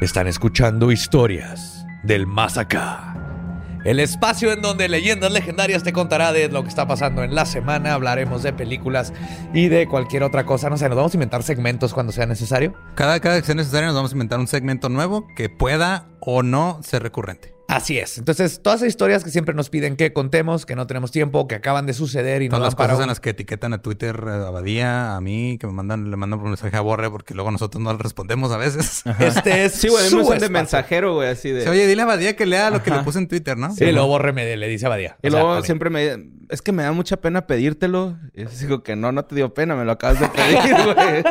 Están escuchando historias del Más. El espacio en donde Leyendas Legendarias te contará de lo que está pasando en la semana. Hablaremos de películas y de cualquier otra cosa. No sé, nos vamos a inventar segmentos cuando sea necesario. Cada, cada que sea necesario nos vamos a inventar un segmento nuevo que pueda o no ser recurrente. Así es. Entonces, todas esas historias que siempre nos piden que contemos, que no tenemos tiempo, que acaban de suceder y no Todas las para cosas en un- las que etiquetan a Twitter eh, a Badía, a mí, que me mandan, le mandan por mensaje a Borre porque luego nosotros no le respondemos a veces. Este es Sí, güey, de mensajero, güey, así de... Sí, Oye, dile a Badía que lea lo que le puse en Twitter, ¿no? Sí, luego Borre me le dice a Badía. Y O sea, luego siempre me... Es que me da mucha pena pedírtelo. Y yo digo que no, no te dio pena. Me lo acabas de pedir, güey.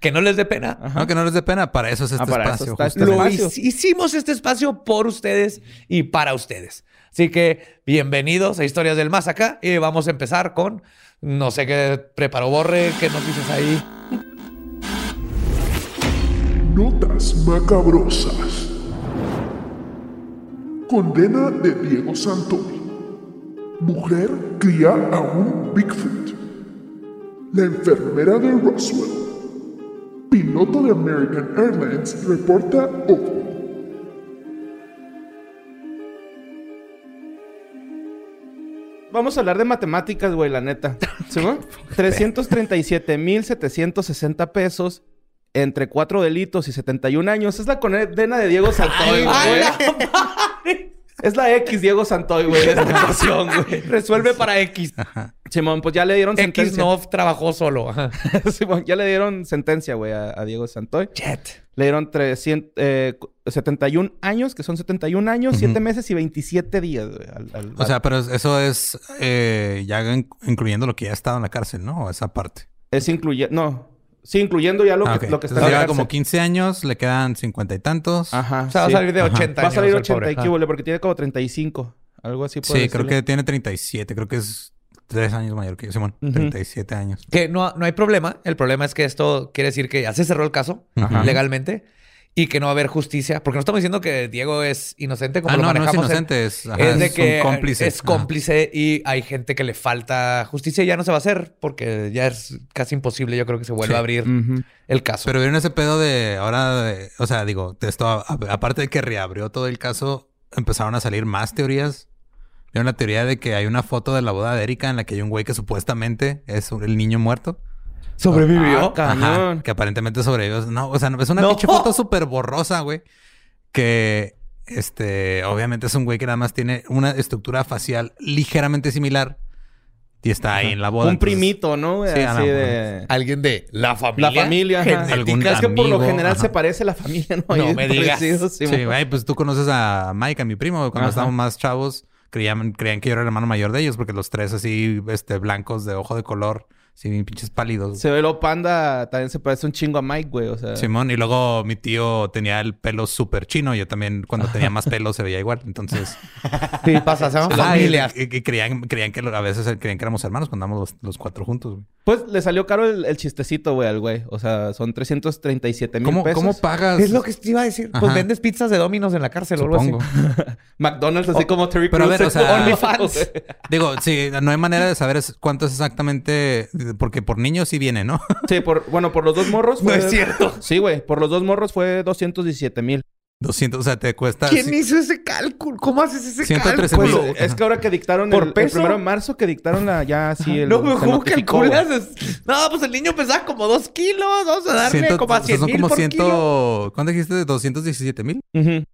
Que no les dé pena. No, que no les dé pena. Para eso es este Ah, para eso espacio. está este. Lo espacio. hic- hicimos este espacio por ustedes y para ustedes. Así que bienvenidos a Historias del Más Acá y vamos a empezar con no sé qué preparó Borre, qué noticias ahí. Notas macabrosas. Condena de Diego Santoy. Mujer cría a un Bigfoot. La enfermera de Roswell. Piloto de American Airlines reporta ovni. Vamos a hablar de matemáticas, güey, la neta. ¿Sí, güey? 337.760 pesos entre cuatro delitos y 71 años. Es la condena de Diego Santoy, güey. Es la X Diego Santoy, güey, de esta ocasión, güey. Resuelve para X. Simón, pues ya le dieron X sentencia. no trabajó solo. Ajá. Simón, ya le dieron sentencia, güey, a, a Diego Santoy. Jet. Le dieron 300, eh, cu- 71 años, que son 71 años, 7 meses y 27 días, güey. al- al- O sea, pero eso es eh, ya in- incluyendo lo que ya ha estado en la cárcel, ¿no? O esa parte. es incluyendo... No. Sí, incluyendo ya lo, Ah, que, ok. lo que está Entonces en la lleva como cárcel. 15 años, le quedan 50 y tantos. Ajá. O sea, va a sí. salir de Ajá. 80 Va a años. salir el 80 pobre. y qué, porque tiene como 35. Algo así por Sí, creo decirlo. que tiene 37. Creo que es 3 años mayor que yo, Simón. Ujú. 37 años. Que no, no hay problema. El problema es que esto quiere decir que ya se cerró el caso Ajá. legalmente y que no va a haber justicia. Porque no estamos diciendo que Diego es inocente como Ah, lo no, no es manejamos. en- inocente. Es, ajá, es de es que un cómplice. es Ajá. cómplice y hay gente que le falta justicia y ya no se va a hacer porque ya es casi imposible. Yo creo que se vuelva Sí. a abrir el caso. Pero vieron ese pedo de ahora, de- o sea, digo, de esto, a- a- aparte de que reabrió todo el caso, empezaron a salir más teorías. Vieron la teoría de que hay una foto de la boda de Erika en la que hay un güey que supuestamente es el niño muerto. ¿Sobrevivió? Ah, Ajá, que aparentemente sobrevivió. No, o sea, es una No. pinche foto súper borrosa, güey. Que, este, obviamente es un güey que nada más tiene una estructura facial ligeramente similar. Y está ahí en la boda. Un entonces- primito, ¿no? Sí, Así no, de... Alguien de la familia. La familia, ajá. Algún Es que por lo general ajá. se parece la familia, ¿no? No me digas. Sí, güey, pues tú conoces a Mike, a mi primo. Cuando Ajá. estábamos más chavos, creían, creían que yo era el hermano mayor de ellos, porque los tres así, este, blancos de ojo de color, así bien pinches pálidos. Se ve lo panda, también se parece un chingo a Mike, güey. O sea, Simón, y luego mi tío tenía el pelo súper chino. Yo también, cuando tenía más pelo, se veía igual. Entonces, Sí, pasa, se llama Ajá, y, familia. y- y creían, creían que a veces creían que éramos hermanos cuando andamos los, los cuatro juntos. güey. pues le salió caro el, el chistecito, güey, al güey. O sea, son 337 mil ¿Cómo, pesos. ¿Cómo pagas? Es lo que te iba a decir. Pues vendes pizzas de Dominos en la cárcel o algo Supongo. así. McDonald's, así como Terry pero a ver, o sea, OnlyFans. Digo, sí, no hay manera de saber cuánto es exactamente. Porque por niños sí viene, ¿no? Sí, por, bueno, por los dos morros. No fue- es cierto. Sí, güey. Por los dos morros fue 217 mil. 200, o sea, te cuesta... ¿Quién sí, hizo ese cálculo? ¿Cómo haces ese 113 cálculo? Pues mil. es que ahora que dictaron ¿Por el, el peso? primero de marzo que dictaron la ya así el No, pero ¿cómo calculas? No, pues el niño pesaba como dos kilos. Vamos a darle como a o sea, 100 son mil como por 100... kilo. ¿Cuánto dijiste? ¿217 mil? Ujú.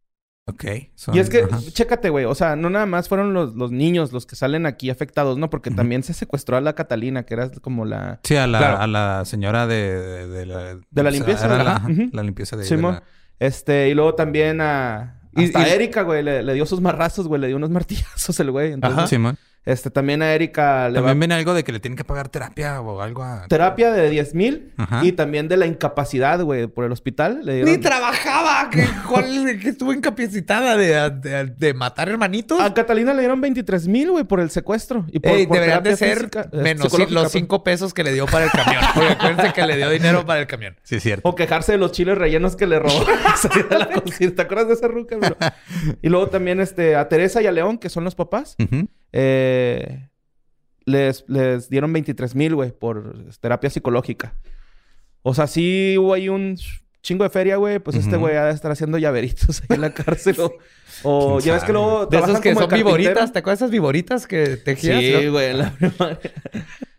Ok. son- Y es que, ajá. chécate, güey. O sea, no nada más fueron los, los niños los que salen aquí afectados, ¿no? Porque también se secuestró a la Catalina, que era como la... Sí, a la, Claro. a la señora de, de, de la... De limpieza, era la, ajá, limpieza de... Simón. la- Este, y luego también a... Hasta y- Erika, güey, le, le dio sus marrazos, güey. Le dio unos martillazos el güey. Entonces, Simón. Este, también a Erika le También va... viene algo de que le tienen que pagar terapia o algo a... Terapia de 10 mil. Y también de la incapacidad, güey, por el hospital. Le dieron... Ni trabajaba. que ¿Cuál que estuvo incapacitada de, de- de matar hermanitos? A Catalina le dieron 23 mil, güey, por el secuestro. Y por, Ey, por deberían de ser física, eh, menos los pues. cinco pesos que le dio para el camión. Porque acuérdense que le dio dinero para el camión. Sí, es cierto. O quejarse de los chiles rellenos que le robó. ¿Te acuerdas de esa ruca, bro? Y luego también este, a Teresa y a León, que son los papás, Ujú. Eh, les, les dieron 23 mil, güey, por terapia psicológica. O sea, sí hubo ahí un chingo de feria, güey. Pues este güey ha de estar haciendo llaveritos ahí en la cárcel. O, o ¿Quién ya ves que luego De esos que son viboritas. ¿Te acuerdas de esas viboritas que tejías? Sí, no? güey, en la primaria.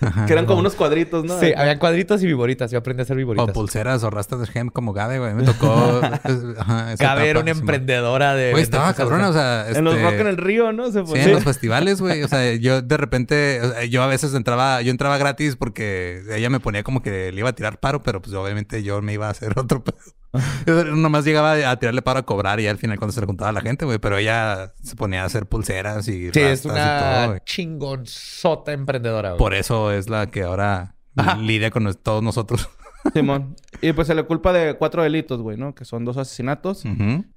Ajá. Que eran como O- unos cuadritos, ¿no? Sí, había cuadritos y viboritas. Yo aprendí a hacer O viboritas. pulseras o rastas de gem como Gabe, güey. Me tocó... ajá, esa Gabe era una emprendedora de... Güey, estaba cabrona, o sea... En los este, rock en el río, ¿no? Se Sí, en los festivales, güey. O sea, yo de repente, o sea, yo a veces entraba, yo entraba gratis porque ella me ponía como que le iba a tirar paro, pero pues obviamente yo me iba a hacer otro pedo. Nomás llegaba a tirarle paro a cobrar y al final cuando se le juntaba a la gente, güey. Pero ella se ponía a hacer pulseras y Sí, es rastas y todo, una chingonzota emprendedora. güey. Por eso es la que ahora Ajá. lidia con todos nosotros. Simón. Y pues se le culpa de cuatro delitos, güey, ¿no? Que son dos asesinatos,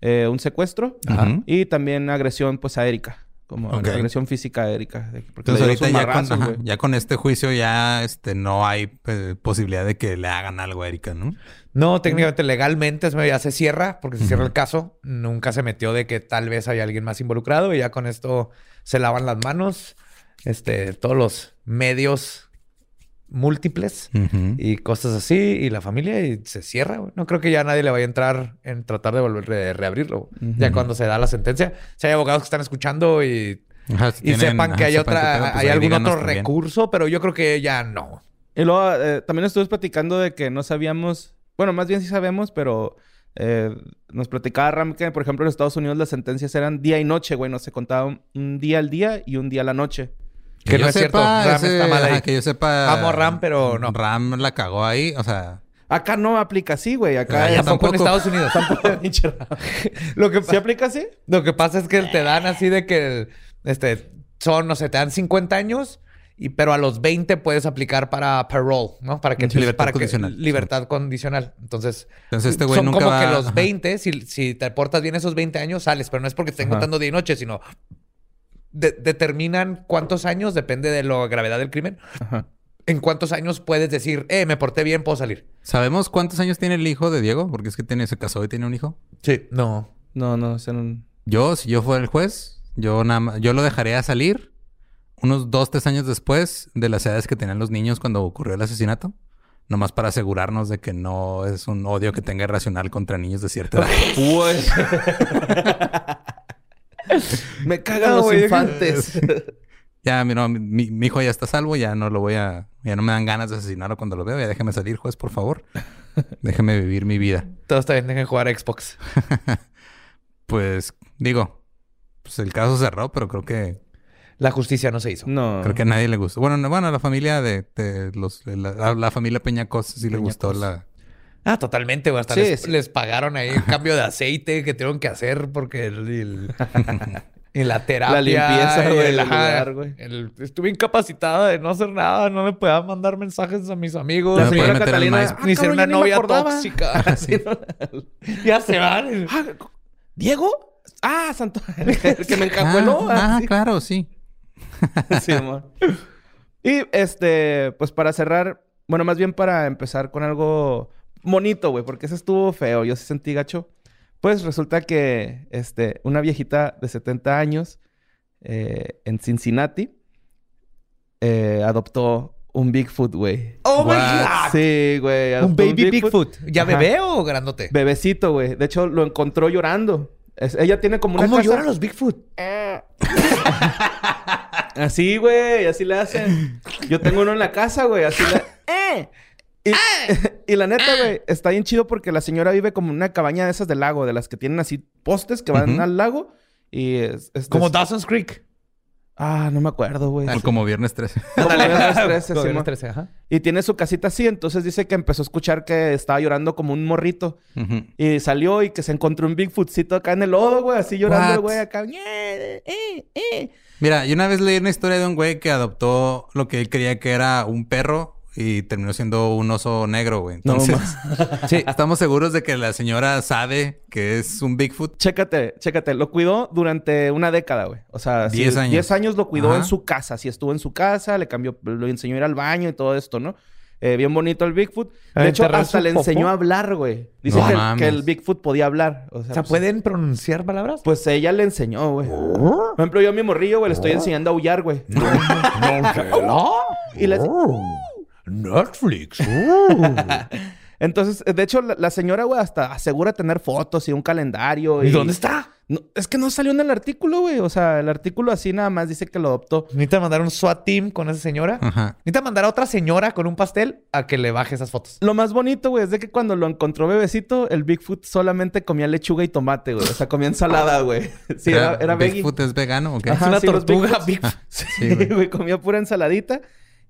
eh, un secuestro Ajá. y también agresión, pues, a Erika. Como agresión física a Erika. Entonces ahorita ya con, ajá, ya con este juicio ya este, no hay eh, posibilidad de que le hagan algo a Erika, ¿no? No, técnicamente, legalmente ya se cierra, porque se cierra el caso. Nunca se metió de que tal vez hay alguien más involucrado y ya con esto se lavan las manos. Este, todos los medios múltiples y cosas así, y la familia, y se cierra, güey. No creo que ya nadie le vaya a entrar en tratar de volver de reabrirlo. güey. Ya cuando se da la sentencia, si hay abogados que están escuchando y, Ajá, si y tienen- sepan que ajá, hay sepan otra, pues hay algún otro también. recurso, pero yo creo que ya no. Y luego eh, también estuvimos platicando de que no sabíamos... Bueno, más bien sí sabemos, pero... eh, nos platicaba Ram que, por ejemplo, en Estados Unidos las sentencias eran día y noche, güey. No se contaba un, día al día y un día a la noche. Que no yo es cierto. sepa, Ram ese- está mal ahí. ajá, que yo sepa. Amo a Ram, pero no. Ram la cagó ahí, o sea. Acá no aplica así, güey. Acá... Ah, ya es- Tampoco en tampoco. Estados Unidos. Ram. Lo que ¿Sí aplica así? Lo que pasa es que te dan así de que este son, no sé, te dan 50 años, y, pero a los 20 puedes aplicar para parole, ¿no? Para que Sí, libertad para que- condicional. libertad condicional. Entonces, Entonces este güey son nunca como va- que los ajá. 20, si, si te portas bien esos 20 años, sales, pero no es porque estén Ajá. contando día y noche, sino de- determinan cuántos años, depende de la gravedad del crimen. Ajá. En cuántos años puedes decir, eh, me porté bien, puedo salir. ¿Sabemos cuántos años tiene el hijo de Diego? Porque es que tiene, se casó y tiene un hijo. Sí, no. No, no, no... Yo, si yo fuera el juez, yo nada más, yo lo dejaría salir unos dos, tres años después de las edades que tenían los niños cuando ocurrió el asesinato. Nomás para asegurarnos de que no es un odio que tenga irracional contra niños de cierta edad. Pues... Me cagan No, los güey, yo- infantes. ya, mi, no, mi, mi hijo ya está salvo, ya no lo voy a... Ya no me dan ganas de asesinarlo cuando lo veo. Ya déjeme salir, juez, por favor. Déjeme vivir mi vida. Todo está bien, dejen jugar a Xbox. Pues, digo, pues el caso cerró, pero creo que... La justicia no se hizo. No. Creo que a nadie le gustó. Bueno, no- bueno, a la familia de, de los... de la, familia Peñacos sí le gustó la... Ah, totalmente, güey. Hasta Sí, les, sí. les pagaron ahí un cambio de aceite que tuvieron que hacer porque el, el- y la terapia. La limpieza, güey, el- del ajá, lugar, güey. el- estuve incapacitada de no hacer nada, no me podía mandar mensajes a mis amigos. La señora Catalina... "Ah, ni ser una novia acordaba". tóxica. Ya se van. Ah, ¿Diego? Ah, Santo... el que me encajueló. Ah, Ah, ah, sí. claro, sí. Sí, amor. Y este, pues para cerrar, bueno, más bien para empezar con algo bonito, güey, porque ese estuvo feo, yo sí sentí gacho. Pues resulta que este, una viejita de 70 años eh, en Cincinnati eh, adoptó un Bigfoot, güey. ¡Oh, my? God! Sí, güey. Un baby Bigfoot. ¿Ya Ajá. bebé o grandote? Bebecito, güey. De hecho, lo encontró llorando. Es- ella tiene como una ¿Cómo casa... lloran los Bigfoot? Así, güey. Así le hacen. Yo tengo uno en la casa, güey. Así le... ¡Eh! Y, y la neta, güey, está bien chido porque la señora vive como en una cabaña de esas del lago, de las que tienen así postes que van al lago. Y es... es- Como es- Dawson's Creek. Ah, no me acuerdo, güey. Ah, Como viernes 13. Como Viernes 13, Como. Viernes 13, ajá. Y tiene su casita así, entonces dice que empezó a escuchar que estaba llorando como un morrito. Y salió y que se encontró un Bigfootcito acá en el lodo, güey, así llorando güey acá. "Eh, eh, eh". Mira, yo una vez leí una historia de un güey que adoptó lo que él creía que era un perro y terminó siendo un oso negro, güey. Entonces. Sí. estamos seguros de que la señora sabe que es un Bigfoot. Chécate, chécate. Lo cuidó durante una década, güey. O sea, sí, Diez años. 10 años lo cuidó Ajá. en su casa. Sí, estuvo en su casa, le cambió, lo enseñó a ir al baño y todo esto, ¿no? Eh, bien bonito el Bigfoot. ¿A De hecho, hasta le popó? enseñó a hablar, güey. Dice No que, el Bigfoot podía hablar. O sea, O sea, pues, ¿pueden pronunciar palabras? Pues ella le enseñó, güey. Por ejemplo, yo a mi morrillo, güey, le estoy enseñando a aullar, güey. Y le... Netflix. Entonces, de hecho, la, la señora, güey, hasta asegura tener fotos y un calendario. ¿Y, ¿Y dónde está? No, es que no salió en el artículo, güey. O sea, el artículo así nada más dice que lo adoptó. Necesita mandar un SWAT team con esa señora. Ajá. Necesita mandar a otra señora con un pastel a que le baje esas fotos. Lo más bonito, güey, es de que cuando lo encontró bebecito, el Bigfoot solamente comía lechuga y tomate, güey. O sea, comía ensalada, güey. Sí, era, era veggie. ¿Bigfoot es vegano o qué? Ajá, es una sí, tortuga. Bigfoot. Sí, Sí, güey. güey, comía pura ensaladita.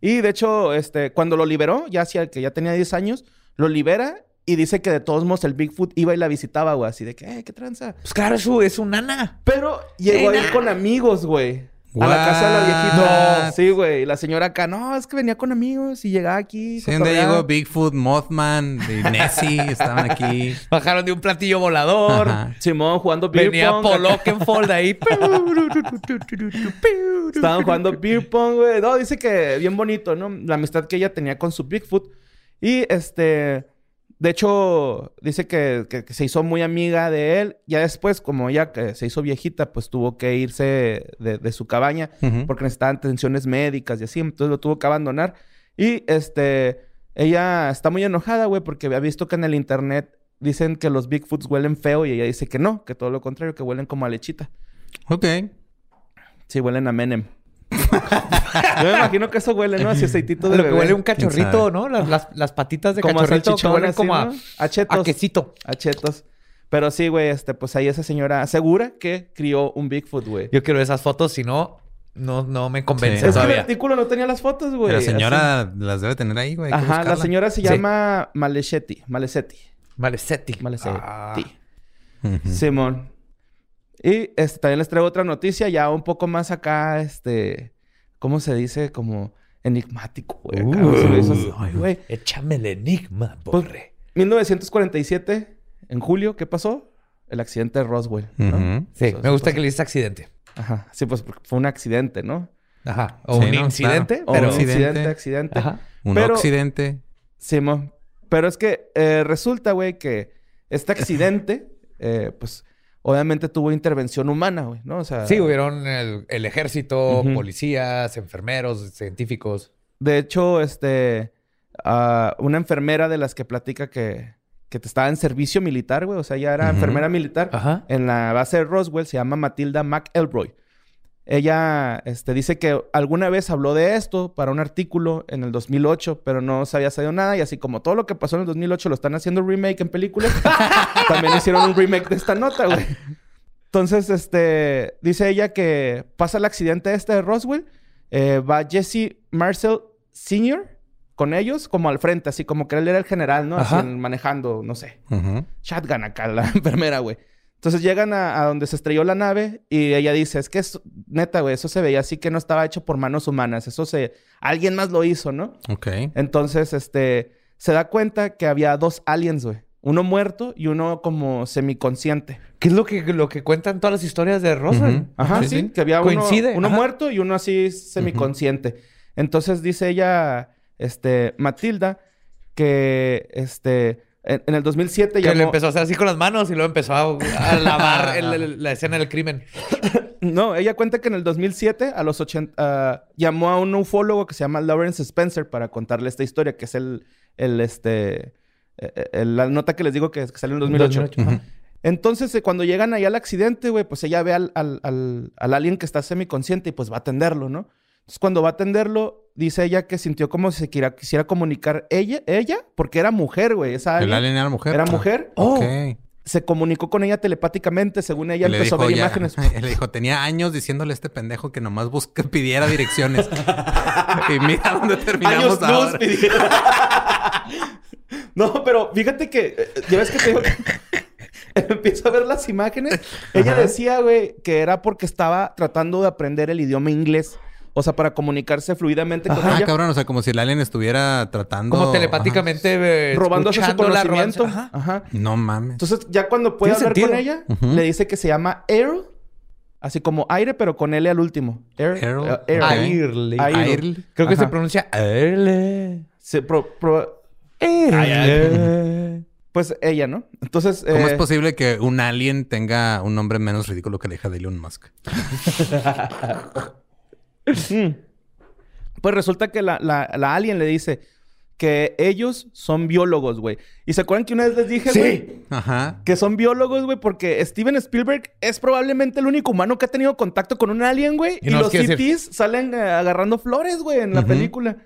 Y de hecho, este, cuando lo liberó, ya hacía que ya tenía 10 años, lo libera y dice que de todos modos el Bigfoot iba y la visitaba, güey. Así de que, eh, qué tranza. Pues claro, es su, es su nana. Pero llegó a ir con amigos, güey. A la casa de la viejita. Sí, güey. Y la señora acá, no, es que venía con amigos y llegaba aquí. Sí, donde cotorreaba". llegó Bigfoot, Mothman y Nessie estaban aquí. Bajaron de un platillo volador. Ajá. Simón jugando beer Venía pong. Acá. Oakenfold ahí. Estaban jugando beer pong, güey. No, dice que bien bonito, ¿no? La amistad que ella tenía con su Bigfoot. Y este... De hecho, dice que, que- que se hizo muy amiga de él. Ya después, como ella que se hizo viejita, pues tuvo que irse de, de su cabaña porque necesitaba atenciones médicas y así. Entonces lo tuvo que abandonar. Y este... Ella está muy enojada, güey, porque había visto que en el internet dicen que los Bigfoots huelen feo y ella dice que no, que todo lo contrario, que huelen como a lechita. Ok. Sí, huelen a Menem. Yo me imagino que eso huele, ¿no? Así aceitito de Lo que bebé. huele un cachorrito, ¿no? Las, las, las patitas de Como cachorrito que huelen así, como a, ¿no? A chetos. a quesito. A chetos. Pero sí, güey, este, pues ahí esa señora asegura que crió un Bigfoot, güey. Yo quiero esas fotos, si no, no, no me convence Sí. Es que el artículo no tenía las fotos, güey. la así. señora las debe tener ahí, güey. que Ajá, la señora se Sí. llama Malechetti. Malesetti. Malesetti. Malesetti. Ah. Simón. Y este, también les traigo otra noticia ya un poco más acá, este... ¿Cómo se dice? Como enigmático, güey. acá, Uh, se me hizo así, ay, güey. Échame el enigma, Pues, borre. 1947, en julio, ¿qué pasó? El accidente de Roswell. Sí, Eso- me gusta pasó. que le dices accidente. Ajá. Sí, pues porque fue un accidente, ¿no? Ajá. O Sí, un ¿no? incidente, O pero... un accidente, Accidente. accidente. Ajá. Un Pero- accidente. Simón. Pero es que eh, resulta, güey, que este accidente, eh, pues, obviamente tuvo intervención humana, güey, ¿no? O sea... Sí, hubieron el, el ejército, policías, enfermeros, científicos. De hecho, este... ah, una enfermera de las que platica que, que te estaba en servicio militar, güey. O sea, ella era enfermera militar. Ajá. en la base de Roswell se llama Matilda McElroy. Ella este, dice que alguna vez habló de esto para un artículo en el 2008, pero no se había sabido nada. Y así como todo lo que pasó en el 2008 lo están haciendo remake en películas, también hicieron un remake de esta nota, güey. Entonces, este, dice ella que pasa el accidente este de Roswell, eh, va Jesse Marcel Sr. con ellos como al frente, así como que él era el general, ¿no? Así manejando, no sé, Ujú. shotgun acá, la enfermera, güey. Entonces llegan a, a donde se estrelló la nave y ella dice, es que es neta, güey, eso se veía así que no estaba hecho por manos humanas, eso se, alguien más lo hizo, ¿no? Ok. Entonces, este, se da cuenta que había dos aliens, güey. Uno muerto y uno como semiconsciente. ¿Qué es lo que, lo que cuentan todas las historias de? Ujú. Ajá, Sí, sí, que había uno, Coincide, uno ajá. muerto y uno así semiconsciente. Entonces dice ella, este, Matilda, que, este, en, en el 2007 Que le llamó... empezó a hacer así con las manos y luego empezó a, a lavar el- el- la escena del crimen. No, ella cuenta que en el 2007, a los 80, ah, llamó a un ufólogo que se llama Lawrence Spencer para contarle esta historia, que es el, el este, eh, eh, la nota que les digo que, que salió en el 2008. 2008, ajá. Entonces, eh, cuando llegan ahí al accidente, güey, pues ella ve al, al, al, al alien que está semiconsciente y pues va a atenderlo, ¿no? Entonces, cuando va a atenderlo, dice ella que sintió como si se quisiera comunicar ella, ella, porque era mujer, güey. Esa El alien era mujer. era mujer. Oh, se comunicó con ella telepáticamente, según ella le empezó a dijo ver ya- imágenes. Le dijo, tenía años diciéndole a este pendejo que nomás busque, pidiera direcciones. y mira dónde terminamos Años ahora. no, pero fíjate que... eh, Ya ves que te digo que... Empiezo a ver las imágenes. Ella decía, güey, que era porque estaba tratando de aprender el idioma inglés. O sea, para comunicarse fluidamente con Ah, ella. cabrón, o sea, como si el alien estuviera tratando... Como telepáticamente. eh, robándose su conocimiento. Ajá. Ajá. Ajá. No mames. Entonces, ya cuando puede hablar con ella, le dice que se llama Air. Así como aire, pero con L al último. Air. Air, eh, Air. ok. Airly. Airly. Creo que Ajá. se pronuncia Airly. Se pro- pro- Airly. pues ella, ¿no? Entonces... ¿Cómo eh, es posible que un alien tenga un nombre menos ridículo que la hija de Elon Musk? Pues resulta que la, la, la alien le dice que ellos son biólogos, güey. ¿Y se acuerdan que una vez les dije, güey? Sí. Ajá. Que son biólogos, güey, porque Steven Spielberg es probablemente el único humano que ha tenido contacto con un alien, güey. Y los decir- CTs salen eh, agarrando flores, güey, en la película.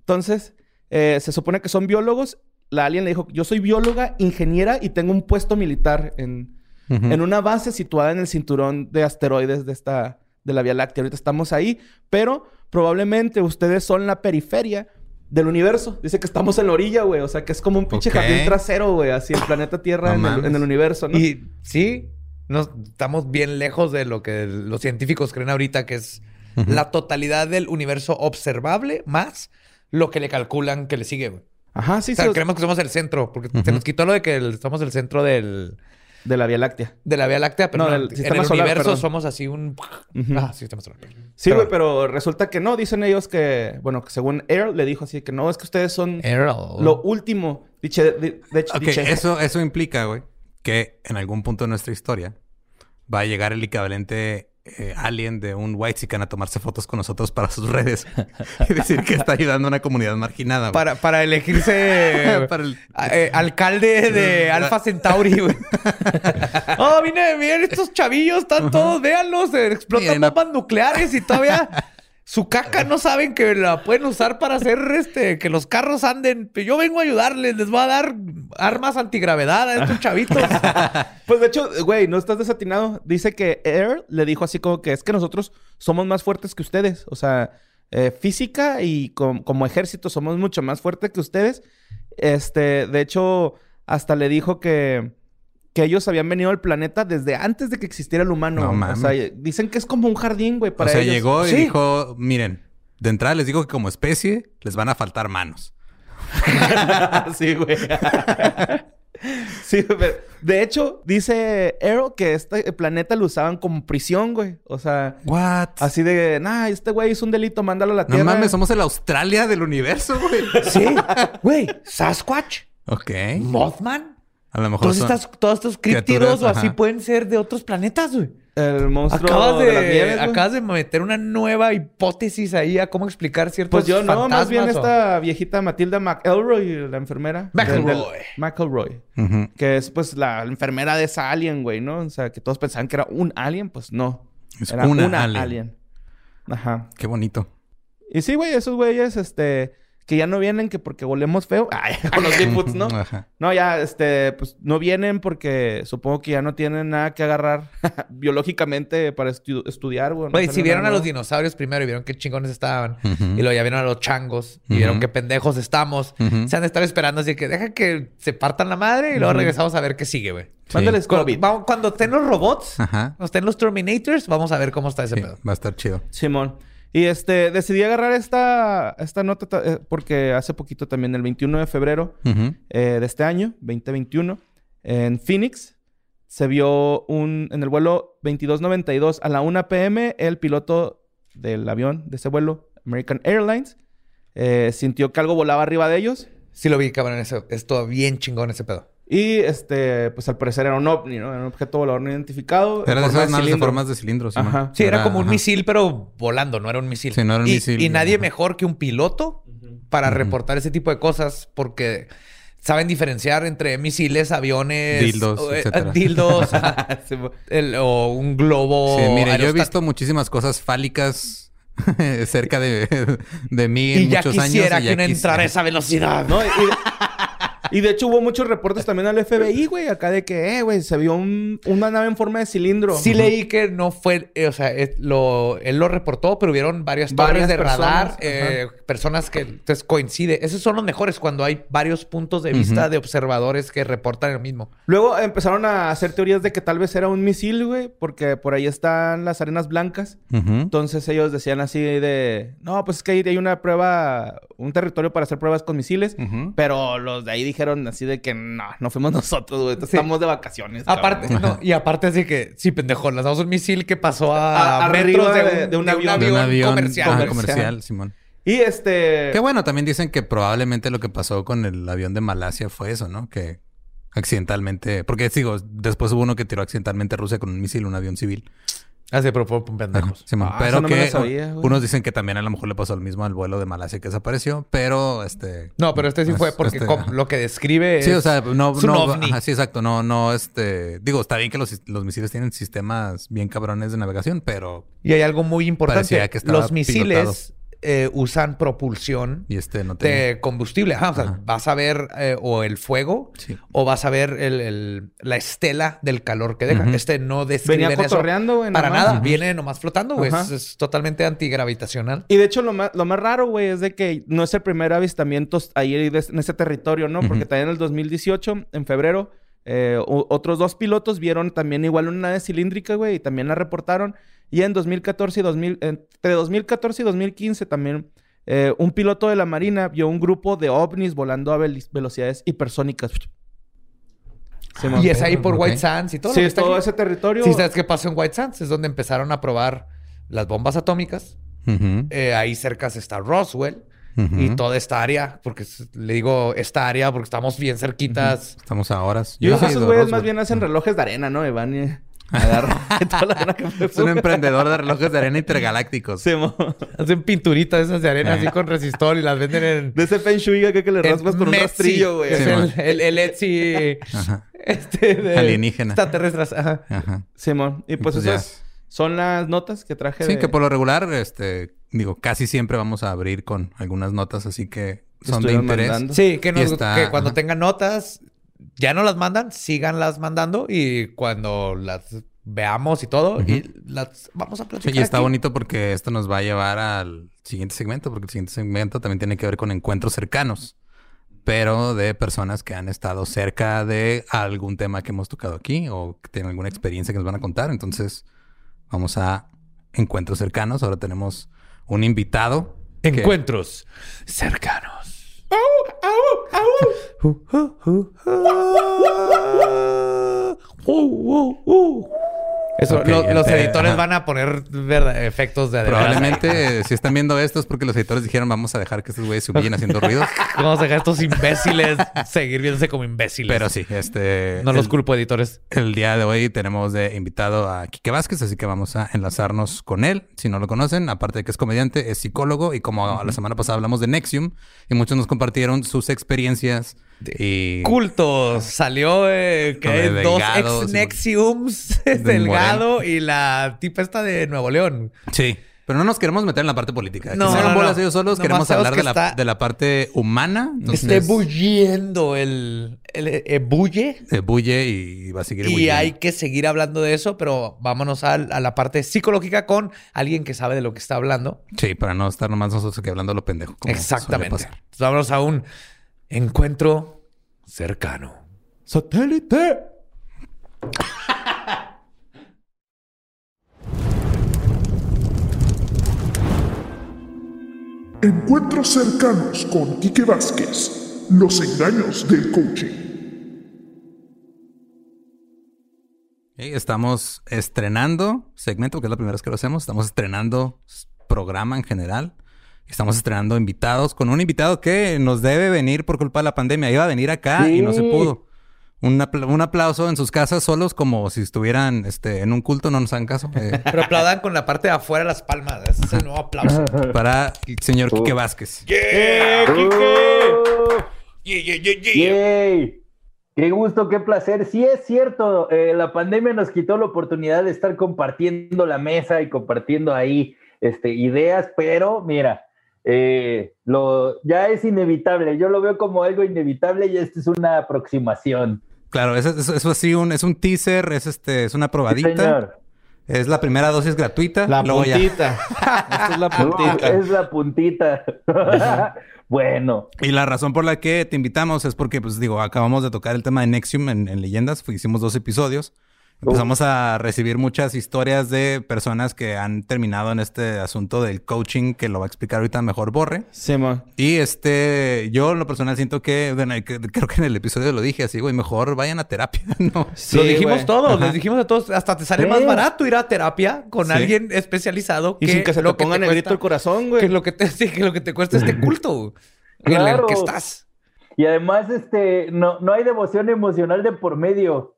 Entonces, eh, se supone que son biólogos. La alien le dijo, yo soy bióloga, ingeniera y tengo un puesto militar en, en una base situada en el cinturón de asteroides de esta de la Vía Láctea. Ahorita estamos ahí, pero probablemente ustedes son la periferia del universo. Dice que estamos en la orilla, güey. O sea, que es como un pinche Ok. jardín trasero, güey. Así el planeta Tierra No en, el, mames. en el universo, ¿no? Y sí, nos, estamos bien lejos de lo que los científicos creen ahorita, que es la totalidad del universo observable más lo que le calculan que le sigue, güey. Ajá, sí, o sea, sí. creemos que somos el centro, porque se nos quitó lo de que el- somos el centro del, De la Vía Láctea. de la Vía Láctea, pero No, no, del en sistema el solar, universo perdón. somos así un... Ujú. Ah, sistema solar. Sí, Pero- güey, pero resulta que no. Dicen ellos que... Bueno, que según Air le dijo así que no, es que ustedes son Errol. lo último. Diche, de, de hecho, Ok, diche- eso, eso implica, güey, que en algún punto de nuestra historia va a llegar el equivalente eh, alien de un white a tomarse fotos con nosotros para sus redes y decir que está ayudando a una comunidad marginada. Para, para elegirse Para el- eh, alcalde de Alpha Centauri, güey. oh, vine, miren, estos chavillos están todos, véanlos, eh, explotan Miren, bombas nucleares y todavía su caca no saben que la pueden usar para hacer este, que los carros anden. Yo vengo a ayudarles, les voy a dar armas antigravedad a estos chavitos. Pues de hecho, güey, no estás desatinado. Dice que Air le dijo así como que es que nosotros somos más fuertes que ustedes. O sea, eh, física y com- como ejército somos mucho más fuertes que ustedes. Este, de hecho, hasta le dijo que, que ellos habían venido al planeta desde antes de que existiera el humano. No o mames. sea, dicen que es como un jardín, güey, o para sea, ellos. llegó y Sí. dijo, miren, de entrada les digo que como especie les van a faltar manos. sí, güey. sí, güey. De hecho, dice Arrow que este planeta lo usaban como prisión, güey. O sea, What? así de, nah, este güey hizo un delito, mándalo a la no tierra. mames, somos el Australia del universo, güey. sí, güey, Sasquatch, ok. Mothman. A lo mejor Todos, son- estas, todos estos críptidos o así ajá. pueden ser de otros planetas, güey. El monstruo Acabas de, de, las nieves, acabas de meter una nueva hipótesis ahí a cómo explicar ciertos Pues yo no, más bien o- esta viejita Matilda McElroy, la enfermera. del- del- McElroy. McElroy. Ujú. Que es pues la enfermera de esa alien, güey, ¿no? O sea, que todos pensaban que era un alien, pues no. Es era una una, alien. alien. Ajá. Qué bonito. Y sí, güey, esos güeyes, este, que ya no vienen que porque volemos feo. Ay, con los Bigfoots, ¿no? Ajá. No, ya, este, pues no vienen porque supongo que ya no tienen nada que agarrar biológicamente para estu- estudiar, güey. no si vieron nada a los dinosaurios primero y vieron qué chingones estaban, y luego ya vieron a los changos y vieron qué pendejos estamos, se han de estar esperando así que deja que se partan la madre y luego regresamos a ver qué sigue, güey. Mándales Cuando, COVID. vamos- cuando estén los robots, Ajá. cuando estén los Terminators, vamos a ver cómo está ese Sí, pedo. va a estar chido. Simón. Y este, decidí agarrar esta, esta nota ta- eh, porque hace poquito también, el 21 de febrero eh, de este año, 2021, en Phoenix, se vio un, en el vuelo 2292 a la 1 pm, el piloto del avión de ese vuelo, American Airlines, eh, sintió que algo volaba arriba de ellos. Sí lo vi, cabrón, ese, estuvo bien chingón ese pedo. Y este, pues al parecer era un ovni, ¿no? Era un objeto volador no identificado. Era de esas naves de formas de cilindro, sí. Ajá. Sí, era, como un ajá. misil, pero volando, no era un misil. Sí, no era un y, misil, Y nadie ajá. mejor que un piloto para reportar ese tipo de cosas porque saben diferenciar entre misiles, aviones, Dildos, o, eh, etcétera. dildos, el- o un globo. Sí, mire, yo he visto muchísimas cosas fálicas cerca de, de mí en Y ya muchos quisiera años. y que ya uno entrara a quisiera. esa velocidad. ¿no? Y, y de hecho hubo muchos reportes también al FBI, güey, acá de que, eh, güey, se vio un- una nave en forma de cilindro. Sí leí que no fue, eh, o sea, lo, él lo reportó, pero hubieron varias torres Varias de radar, personas, eh, personas que entonces coincide. Esos son los mejores cuando hay varios puntos de vista de observadores que reportan el mismo. Luego empezaron a hacer teorías de que tal vez era un misil, güey, porque por ahí están las arenas blancas. Entonces ellos decían así de, no, pues es que ahí hay una prueba, un territorio para hacer pruebas con misiles, pero los de ahí dijeron así de que no, no fuimos nosotros, güey, estamos de vacaciones. Aparte, cabrón". no, y aparte así que, sí, pendejo, lanzamos un misil que pasó a, A- metros de, de- un, de un de avión. De un avión comercial, Simón. Y este... Qué bueno, también dicen que probablemente lo que pasó con el avión de Malasia fue eso, ¿no? Que accidentalmente, porque digo, después hubo uno que tiró accidentalmente a Rusia con un misil, un avión civil. Ah, sí, pero fue un pendejo. Ajá, Simón. Ah, pero eso no me que lo sabía, güey. unos dicen que también a lo mejor le pasó lo mismo al vuelo de Malasia que desapareció, pero este No, pero este sí fue es- porque este, lo que describe Sí, es- o sea, no, es un no, ovni. ajá, sí, exacto, no, no, este, digo, está bien que los, los misiles tienen sistemas bien cabrones de navegación, pero Y hay algo muy importante. Parecía que estaba Los misiles pilotado. Eh, usan propulsión y este no de combustible. Ajá, o sea, Ajá. vas a ver eh, o el fuego Sí. o vas a ver el, el- la estela del calor que deja. Ujú. Este no describe Venía eso cotorreando, güey. para nomás. nada. Viene nomás flotando, güey. Es, es totalmente antigravitacional. Y de hecho, lo más, lo más raro, güey, es de que no es el primer avistamiento ahí en ese territorio, ¿no? Porque también en el 2018, en febrero, eh, otros dos pilotos vieron también igual una nave cilíndrica, güey, y también la reportaron. Y en 2014 y 2000, entre 2014 y 2015 también, eh, un piloto de la Marina vio un grupo de ovnis volando a vel- velocidades hipersónicas. Simón. y es ahí por. White Sands y todo. Sí, lo que es está todo aquí. ese territorio. Sí, ¿sabes qué pasó en White Sands? Es donde empezaron a probar las bombas atómicas. Eh, ahí cerca está Roswell. Y toda esta área, porque le digo esta área porque estamos bien cerquitas. Estamos a horas. Yo esos güeyes más bien hacen relojes de arena, ¿no? Y agarran toda la arena que fue. Es un emprendedor de relojes de arena intergalácticos. Simón. Hacen pinturitas esas de arena así con resistor y las venden en... De ese Feng Shui acá que le raspas con un rastrillo, güey. Es Sí, el, el, el Etsy Ajá. este de Alienígena. extraterrestres. Ajá. Ajá. Simón. Y pues, pues ya. esas son las notas que traje Sí, de... que por lo regular, este, digo, casi siempre vamos a abrir con algunas notas, así que son de interés. mandando. Sí, que, nos- está- que cuando ajá. tengan notas, ya no las mandan, síganlas mandando y cuando las veamos y todo, y las vamos a Sí, platicar. y está aquí. bonito porque esto nos va a llevar al siguiente segmento, porque el siguiente segmento también tiene que ver con encuentros cercanos, pero de personas que han estado cerca de algún tema que hemos tocado aquí o que tienen alguna experiencia que nos van a contar. Entonces, vamos a encuentros cercanos. Ahora tenemos un invitado. que- Encuentros cercanos. Eso, lo- los editores ajá. van a poner verdad, efectos de de veras. Probablemente, si están viendo esto, es porque los editores dijeron vamos a dejar que estos güeyes se humillen haciendo ruidos. Vamos a dejar a estos imbéciles seguir viéndose como imbéciles. Pero sí, este... No los culpo, editores. El día de hoy tenemos de invitado a Quique Vázquez, así que vamos a enlazarnos con él. Si no lo conocen, aparte de que es comediante, es psicólogo y como la semana pasada hablamos de Nexium y muchos nos compartieron sus experiencias y Cultos. Salió eh, que de dos Delgado, ex sí, Nexiums, Delgado y la tipa esta de Nuevo León. sí. Pero no nos queremos meter en la parte política. No, No, se hagan no, bolas no. ellos solos. Queremos hablar que de la, está- de la parte humana. Entonces, Esté bulliendo el, el eh, bulle. bulle y va a seguir Y hay que seguir hablando de eso, pero vámonos al- a, la parte psicológica con alguien que sabe de lo que está hablando. Sí, para no estar nomás nosotros aquí hablando lo pendejo. Exactamente. Entonces, vámonos a un encuentro cercano. ¡Satélite! Encuentros cercanos con Quique Vázquez. Los engaños del coaching. Estamos estrenando segmento, porque es la primera vez que lo hacemos. Estamos estrenando programa en general. Estamos estrenando invitados con un invitado que nos debe venir por culpa de la pandemia. Iba a venir acá y no se pudo. Un, apl- un aplauso en sus casas solos como si estuvieran este, en un culto, no nos hagan caso. eh, Pero aplaudan con la parte de afuera las palmas. Ese es el nuevo aplauso. para el señor Quique Vázquez. ¡Eh, Quique! Yeah, yeah, yeah, yeah. ¡Yay! Qué gusto, qué placer. Sí es cierto, eh, la pandemia nos quitó la oportunidad de estar compartiendo la mesa y compartiendo ahí este, ideas, pero mira, eh, lo, ya es inevitable. Yo lo veo como algo inevitable y esta es una aproximación. Claro, eso, eso, eso sí, un, es un teaser, es este, es una Sí, probadita. señor. Es la primera dosis gratuita. La puntita. Esta es la No, puntita. es la puntita. bueno, Y la razón por la que te invitamos es porque, pues digo, acabamos de tocar el tema de Nexium en, en Leyendas, hicimos dos episodios. Empezamos a recibir muchas historias de personas que han terminado en este asunto del coaching, que lo va a explicar ahorita mejor Borre. Simón. Y este, yo en lo personal siento que, bueno, creo que en el episodio lo dije así, güey, mejor vayan a terapia, ¿no? Sí, lo dijimos güey. todos, Ajá. les dijimos a todos, hasta te sale Sí. más barato ir a terapia con Sí. alguien especializado Y sin que se te lo ponga negrito el cuesta- corazón, güey. que lo que te, sí, que lo que te cuesta este culto en el Claro. que estás. y además, este, no, no hay devoción emocional de por medio.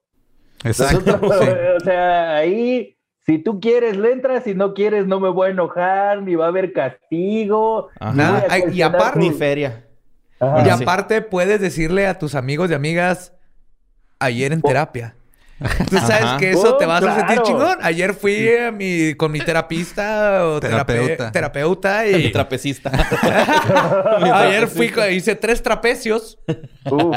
Exacto. Nosotros, sí. O sea, ahí, si tú quieres, le entras, si no quieres, no me voy a enojar, ni va a haber castigo. Ajá. ni voy a Ay, y aparte- Ni feria. Ajá. y sí. aparte puedes decirle a tus amigos y amigas ayer en terapia. Tú sabes Ajá. que eso te Oh, vas a sentir claro. chingón. Ayer fui a mi, con mi terapista o terape- Terapeuta. terapeuta Mi y trapecista. ayer fui, hice tres trapecios. Uf.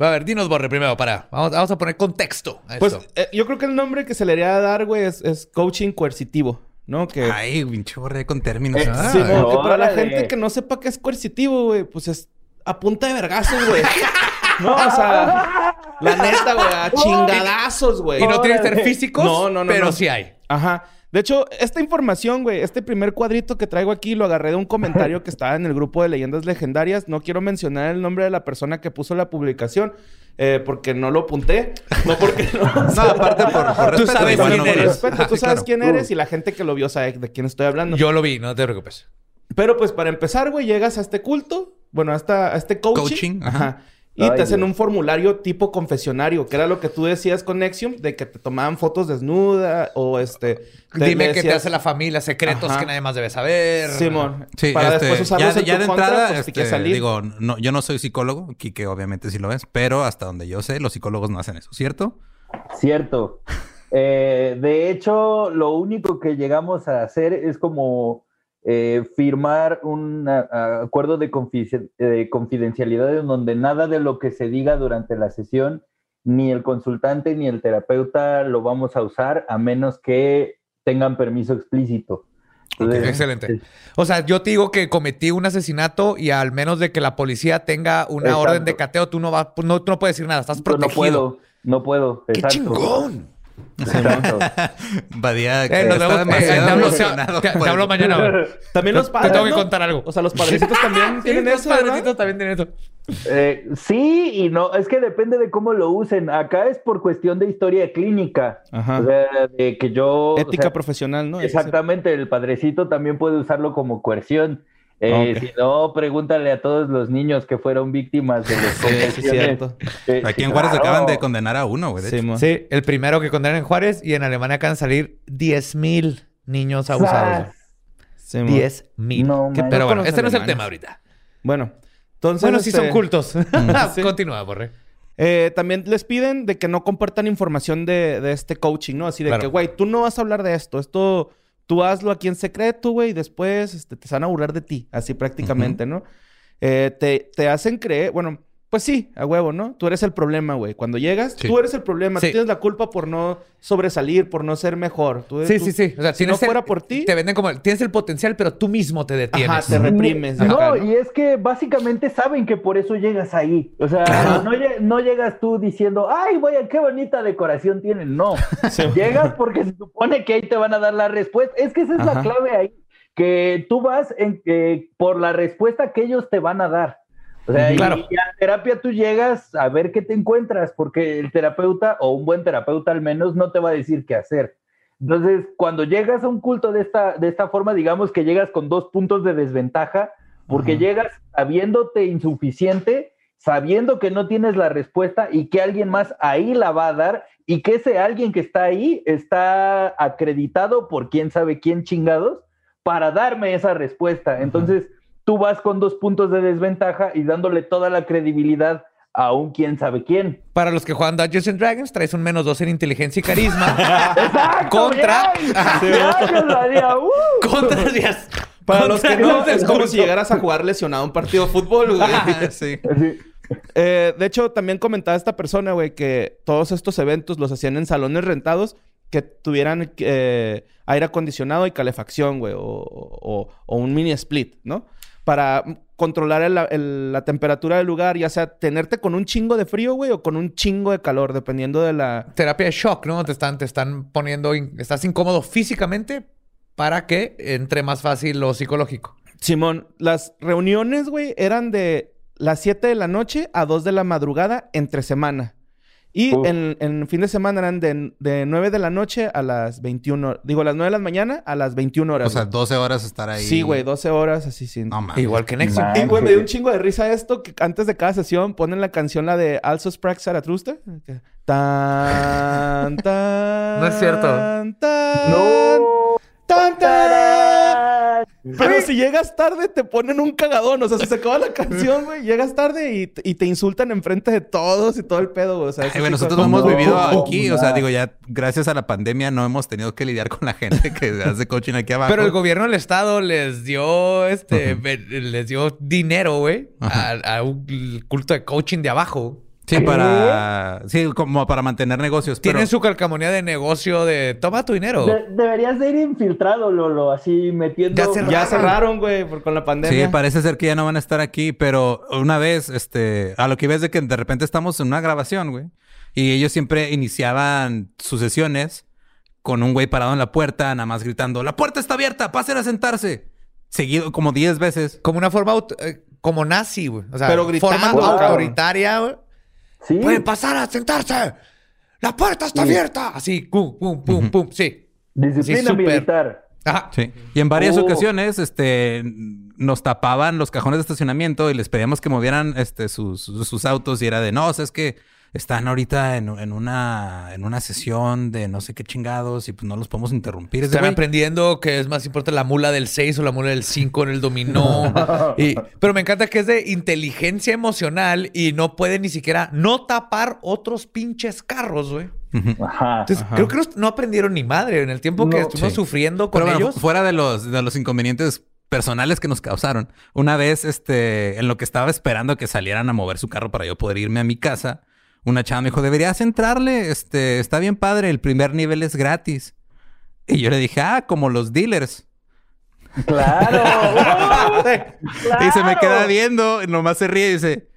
A ver, dinos, Borre, primero, para. Vamos, vamos a poner contexto a Pues esto. eh, yo creo que el nombre que se le haría dar, güey, es, es coaching coercitivo, ¿no? Que, Ay, pinche Borre con términos. Eh, Ah, Sí, no, que para la órale. gente que no sepa qué es coercitivo, güey, pues es a punta de vergazos, güey. no, o sea, la neta, güey, a chingadazos, güey. y no tienen que ser órale. físicos, No, no, no, pero no. sí hay. Ajá. De hecho, esta información, güey, este primer cuadrito que traigo aquí lo agarré de un comentario que estaba en el grupo de leyendas legendarias. No quiero mencionar el nombre de la persona que puso la publicación eh, porque no lo apunté. No porque no. No, aparte por, por Tú respeto, sabes igual quién no- eres. respeto, tú sabes claro. quién eres y la gente que lo vio sabe de quién estoy hablando. Yo lo vi, no te preocupes. Pero pues para empezar, güey, llegas a este culto, bueno, a, esta, a este coaching. Coaching, ajá. ajá. Y Ay, te hacen Dios. un formulario tipo confesionario, que era lo que tú decías con Nexium, de que te tomaban fotos desnuda o este... te- Dime le qué te decías- hace la familia, secretos Ajá. que nadie más debe saber. Simón. Sí, para este, después usarlos ya, en ya tu de contra, entrada, pues, este, salir. digo, no, yo no soy psicólogo, Kike obviamente sí lo es, pero hasta donde yo sé, los psicólogos no hacen eso, ¿cierto? Cierto. Eh, de hecho, lo único que llegamos a hacer es como eh, firmar un a- a- acuerdo de, confi- de confidencialidad en donde nada de lo que se diga durante la sesión, ni el consultante ni el terapeuta lo vamos a usar a menos que tengan permiso explícito. Entonces, Excelente. O sea, yo te digo que cometí un asesinato y al menos de que la policía tenga una Exacto. orden de cateo, tú no vas, no, tú no puedes decir nada, estás yo no protegido. puedo, no puedo. ¡Qué chingón! Badía que Eh, nos está vemos- eh, demasiado te hablo, emocionado. te- te hablo mañana. güey. También los Te padres, tengo que contar algo. O sea, los padrecitos también tienen Sí, los eso, ¿verdad? padrecitos también tienen eso. Eh, sí y no, es que depende de cómo lo usen. Acá es por cuestión de historia clínica. Ajá. O sea, de que yo. o Ética sea, profesional, ¿no? Exactamente, el padrecito también puede usarlo como coerción. Eh. Si no, pregúntale a todos los niños que fueron víctimas de las Sí, sí, es cierto. Eh, Aquí en Juárez claro. acaban de condenar a uno, güey. Sí. Sí, el primero que condenan en Juárez y en Alemania acaban de salir 10.000 niños abusados. Sí, mo. 10.000. No. Pero No bueno, este no es el tema ahorita. Bueno, entonces... Bueno, sí este, son cultos. Sí. Continúa, Borre. eh, también les piden de que no compartan información de, de este coaching, ¿no? Así de Claro. que, güey, tú no vas a hablar de esto. Esto, tú hazlo aquí en secreto, güey, y después este, te van a burlar de ti. Así prácticamente, ¿no? Eh, te, te hacen creer... Bueno, pues sí, a huevo, ¿no? Tú eres el problema, güey. Cuando llegas, Sí. tú eres el problema. Sí. Tú tienes la culpa por no sobresalir, por no ser mejor. Tú- Sí, tú- sí, sí. O sea, si no el- fuera por ti... Te venden como... Tienes el potencial, pero tú mismo te detienes. Ajá, te reprimes. No, acá, y es que básicamente saben que por eso llegas ahí. O sea, no, lle- no llegas tú diciendo, ay, vaya, qué bonita decoración tienen. No. Llegas porque se supone que ahí te van a dar la respuesta. Es que esa es Ajá. la clave ahí. Que tú vas en, eh, por la respuesta que ellos te van a dar. O sea, y- Claro. y, a terapia tú llegas a ver qué te encuentras, porque el terapeuta, o un buen terapeuta al menos, no te va a decir qué hacer. Entonces, cuando llegas a un culto de esta, de esta forma, digamos que llegas con dos puntos de desventaja, porque Ajá. llegas sabiéndote insuficiente, sabiendo que no tienes la respuesta y que alguien más ahí la va a dar y que ese alguien que está ahí está acreditado por quién sabe quién chingados para darme esa respuesta. Entonces, tú vas con dos puntos de desventaja y dándole toda la credibilidad a un quién sabe quién. Para los que juegan Dungeons and Dragons, traes un menos dos en inteligencia y carisma. ¡Exacto! Contra- ¡uh! Contra días. Para los que no, es como si llegaras a jugar lesionado un partido de fútbol, güey. sí. Sí. Eh, de hecho, también comentaba esta persona, güey, que todos estos eventos los hacían en salones rentados que tuvieran eh, aire acondicionado y calefacción, güey, o, o- o un mini split, ¿no? Para controlar el- el- la temperatura del lugar, ya sea tenerte con un chingo de frío, güey, o con un chingo de calor, dependiendo de la... Terapia de shock, ¿no? Te están, te están poniendo, in- estás incómodo físicamente para que entre más fácil lo psicológico. Simón, las reuniones, güey, eran de las 7 de la noche a 2 de la madrugada entre semana. Y Uf. en, en fin de semana eran de, de 9 de la noche a las 21. Digo, las 9 de la mañana a las 21 horas. O sea, güey. 12 horas estar ahí. Sí, güey, 12 horas así sin. No mames. Igual que Nexo. Y, güey, me dio un chingo de risa esto que antes de cada sesión ponen la canción, la de Also Sprach Zarathustra. Que- Tan, tan. No es cierto. Tan, tan, ¡No! tan, tan. Pero si llegas tarde, te ponen un cagadón. O sea, si se acaba la canción, güey, llegas tarde y, y te insultan enfrente de todos y todo el pedo, güey. O sea, Ay, nosotros no hemos vivido aquí. O sea, digo, ya gracias a la pandemia no hemos tenido que lidiar con la gente que hace coaching aquí abajo. Pero el gobierno del estado les dio este les dio dinero, güey, a, a un culto de coaching de abajo. Sí, para... Sí, como para mantener negocios. Pero... Tienen su calcamonía de negocio de toma tu dinero. De- deberías de ir infiltrado, Lolo, así metiendo. Ya cerraron. Ya cerraron, güey, por- con la pandemia. Sí, parece ser que ya no van a estar aquí, pero una vez, este, a lo que ves de que de repente estamos en una grabación, güey, y ellos siempre iniciaban sus sesiones con un güey parado en la puerta, nada más gritando, la puerta está abierta, pasen a sentarse. Seguido como 10 veces. Como una forma aut- eh, como nazi, güey. O sea, Pero gritando, forma autoritaria, güey. Sí. Pueden pasar a sentarse. La puerta está abierta. Así, pum, pum, pum, pum. Sí. Disciplina Sí, militar. Ajá. Sí. Y en varias Oh. ocasiones, este, nos tapaban los cajones de estacionamiento y les pedíamos que movieran, este, sus, sus, sus autos y era de, no, o sea, es que están ahorita en, en una, en una sesión de no sé qué chingados y pues no los podemos interrumpir. Están güey, aprendiendo que es más importante la mula del 6 o la mula del 5 en el dominó. Y- pero me encanta que es de inteligencia emocional y no puede ni siquiera no tapar otros pinches carros, güey. Ajá. Entonces, creo que no, no aprendieron ni madre en el tiempo que No. estuvimos Sí. sufriendo con Pero bueno, ellos. fuera de los, de los inconvenientes personales que nos causaron. Una vez, este, en lo que estaba esperando que salieran a mover su carro para yo poder irme a mi casa, una chava me dijo, deberías entrarle, este, está bien padre, el primer nivel es gratis. Y yo le dije, ah, como los dealers. Claro. Y se me queda Claro. viendo, nomás se ríe y dice,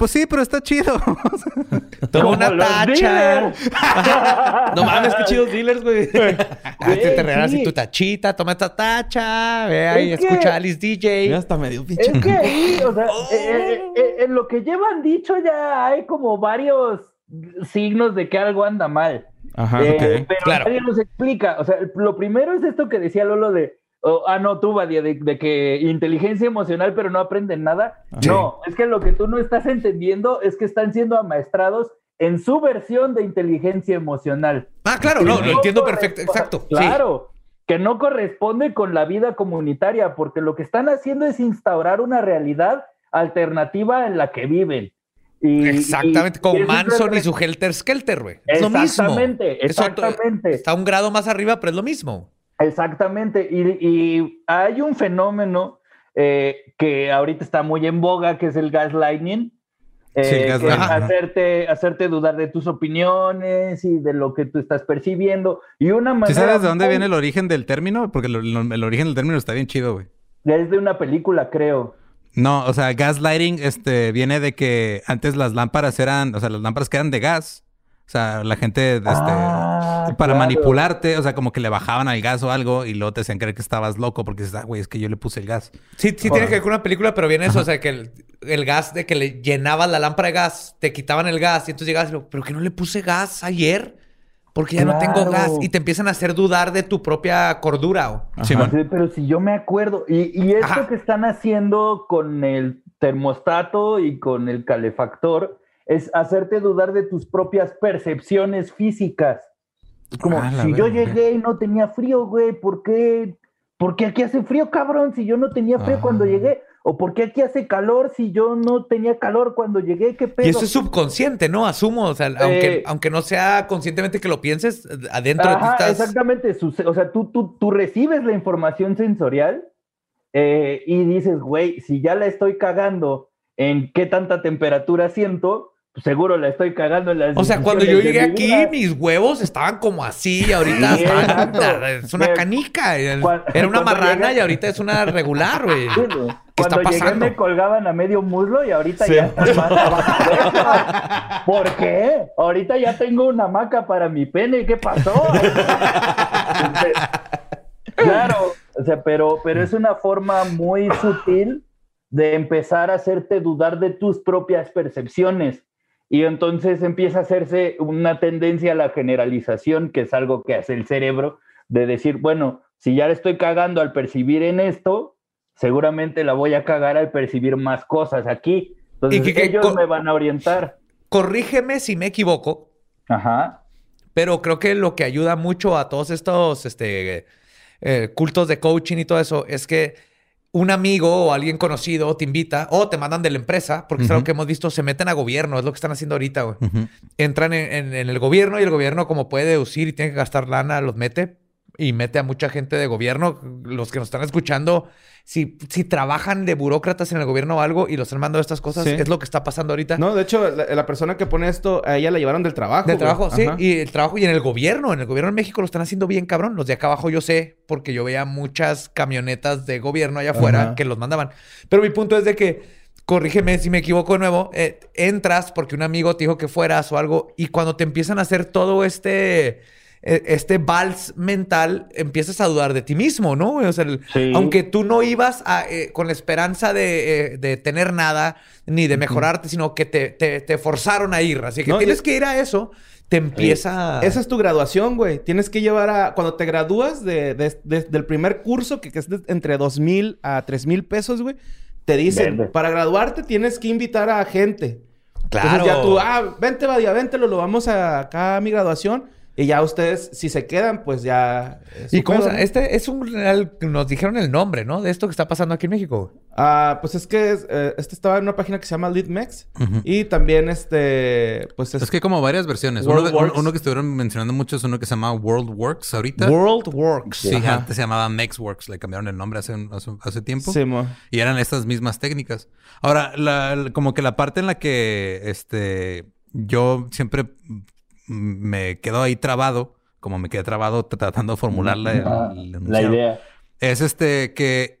pues sí, pero está chido. Toma Como una tacha. No mames, qué chidos dealers, güey. Ah, te, te regalas sí. tu tachita, toma esta tacha, ve ahí, Es que- escucha a Alice DJ. Ya hasta me dio pinche. Es que ahí, o sea, eh, eh, eh, en lo que llevan dicho ya hay como varios signos de que algo anda mal. Ajá. Eh, ok. Pero Claro. nadie nos explica. O sea, lo primero es esto que decía Lolo de, oh, ah, no, tú, Badia, de, de que inteligencia emocional, pero no aprenden nada. Sí. No, es que lo que tú no estás entendiendo es que están siendo amaestrados en su versión de inteligencia emocional. Ah, claro, no, lo entiendo perfecto, exacto. sí. Claro, que no corresponde con la vida comunitaria, porque lo que están haciendo es instaurar una realidad alternativa en la que viven. Y- Exactamente, y- con y Manson y su Helter Skelter, güey. Es lo mismo. Exactamente, exactamente. está un grado más arriba, pero es lo mismo. Exactamente. Y, y hay un fenómeno eh, que ahorita está muy en boga, que es el gaslighting. eh, Sí. Ajá. hacerte, hacerte dudar de tus opiniones y de lo que tú estás percibiendo. Y una manera. ¿Sí sabes de dónde viene el origen del término? Porque lo- lo- el origen del término está bien chido, güey. Es de una película, creo. No, o sea, gaslighting este, viene de que antes las lámparas eran, o sea, las lámparas que eran de gas. O sea, la gente, este, Ah, para claro. manipularte, o sea, como que le bajaban al gas o algo y luego te hacían creer que estabas loco porque dices, ah, güey, es que yo le puse el gas. Sí, sí tiene que ver con una película, pero viene eso, o sea, que el, el gas de que le llenabas la lámpara de gas, te quitaban el gas y entonces llegabas y lo, pero que no le puse gas ayer. Porque ya no tengo gas. Y te empiezan a hacer dudar de tu propia cordura. o-. Sí, pero si yo me acuerdo, y, y esto Ajá. que están haciendo con el termostato y con el calefactor es hacerte dudar de tus propias percepciones físicas. Como, Ah, si yo llegué y no tenía frío, güey, ¿por qué? ¿Por qué aquí hace frío, cabrón? Si yo no tenía frío Ah. cuando llegué. ¿O por qué aquí hace calor si yo no tenía calor cuando llegué? ¿Qué pedo? Y eso es subconsciente, ¿no? Asumo. O sea, aunque, Eh. aunque no sea conscientemente que lo pienses, adentro de ti estás. exactamente. O sea, tú, tú, tú recibes la información sensorial eh, y dices, güey, si ya la estoy cagando en qué tanta temperatura siento, seguro la estoy cagando en las O sea, cuando yo llegué aquí, vida. mis huevos estaban como así y ahorita Sí, están- exacto. es una canica. Era una cuando marrana llegué- y ahorita es una regular, güey. Sí. ¿Qué está Cuando llegué pasando? me colgaban a medio muslo y ahorita Sí. ya están más abajo. ¿Por qué? Ahorita ya tengo una hamaca para mi pene. ¿Qué pasó? Claro, o sea, pero, pero es una forma muy sutil de empezar a hacerte dudar de tus propias percepciones. Y entonces empieza a hacerse una tendencia a la generalización, que es algo que hace el cerebro, de decir, bueno, si ya le estoy cagando al percibir en esto, seguramente la voy a cagar al percibir más cosas aquí. Entonces Y que- ellos me van a orientar. Corrígeme si me equivoco, Ajá. pero creo que lo que ayuda mucho a todos estos este, eh, cultos de coaching y todo eso es que un amigo o alguien conocido te invita o te mandan de la empresa, porque es algo que hemos visto, se meten a gobierno, es lo que están haciendo ahorita, güey. Entran en, en- en el gobierno y el gobierno, como puede deducir y tiene que gastar lana, los mete y mete a mucha gente de gobierno. Los que nos están escuchando, si, si trabajan de burócratas en el gobierno o algo y los están mandando estas cosas, Sí. es lo que está pasando ahorita. No, de hecho, la, la persona que pone esto, a ella la llevaron del trabajo. De güey. trabajo, sí. Ajá. Y el trabajo y en el gobierno. En el gobierno en México lo están haciendo bien, cabrón. Los de acá abajo yo sé, porque yo veía muchas camionetas de gobierno allá afuera Ajá. que los mandaban. Pero mi punto es de que, corrígeme si me equivoco de nuevo, eh, entras porque un amigo te dijo que fueras o algo, y cuando te empiezan a hacer todo este. Eh, Este vals mental, empiezas a dudar de ti mismo, ¿no? O sea, el- Sí. aunque tú no ibas a, eh, con la esperanza de, eh, de tener nada ni de mejorarte, sino que te, te- te forzaron a ir. Así que No, tienes que ir a eso, te empieza. Esa es tu graduación, güey. Tienes que llevar a... Cuando te gradúas de, de- de- del primer curso, que, que es entre dos mil a tres mil pesos, güey, te dicen, Verde. para graduarte tienes que invitar a gente. Claro. Entonces ya tú, ah, vente, Badia, vente, lo, lo vamos a, acá a mi graduación. Y ya ustedes, si se quedan, pues ya... es ¿Y cómo pedo, se- ¿no? Este es un real. Nos dijeron el nombre, ¿no? De esto que está pasando aquí en México. Ah, pues es que es, eh, este estaba en una página que se llama LeadMex. Ujú. Y también este, pues es... Es que hay como varias versiones. Uno, de- WorldWorks. uno que estuvieron mencionando mucho es uno que se llama WorldWorks ahorita. World Works. Sí, Ajá. antes se llamaba MexWorks. Le cambiaron el nombre hace, un- hace, hace tiempo. Sí, mo. Y eran estas mismas técnicas. Ahora, la- la- como que la parte en la que este yo siempre me quedo ahí trabado, como me quedé trabado tratando de formular la, Ah, la idea. es este que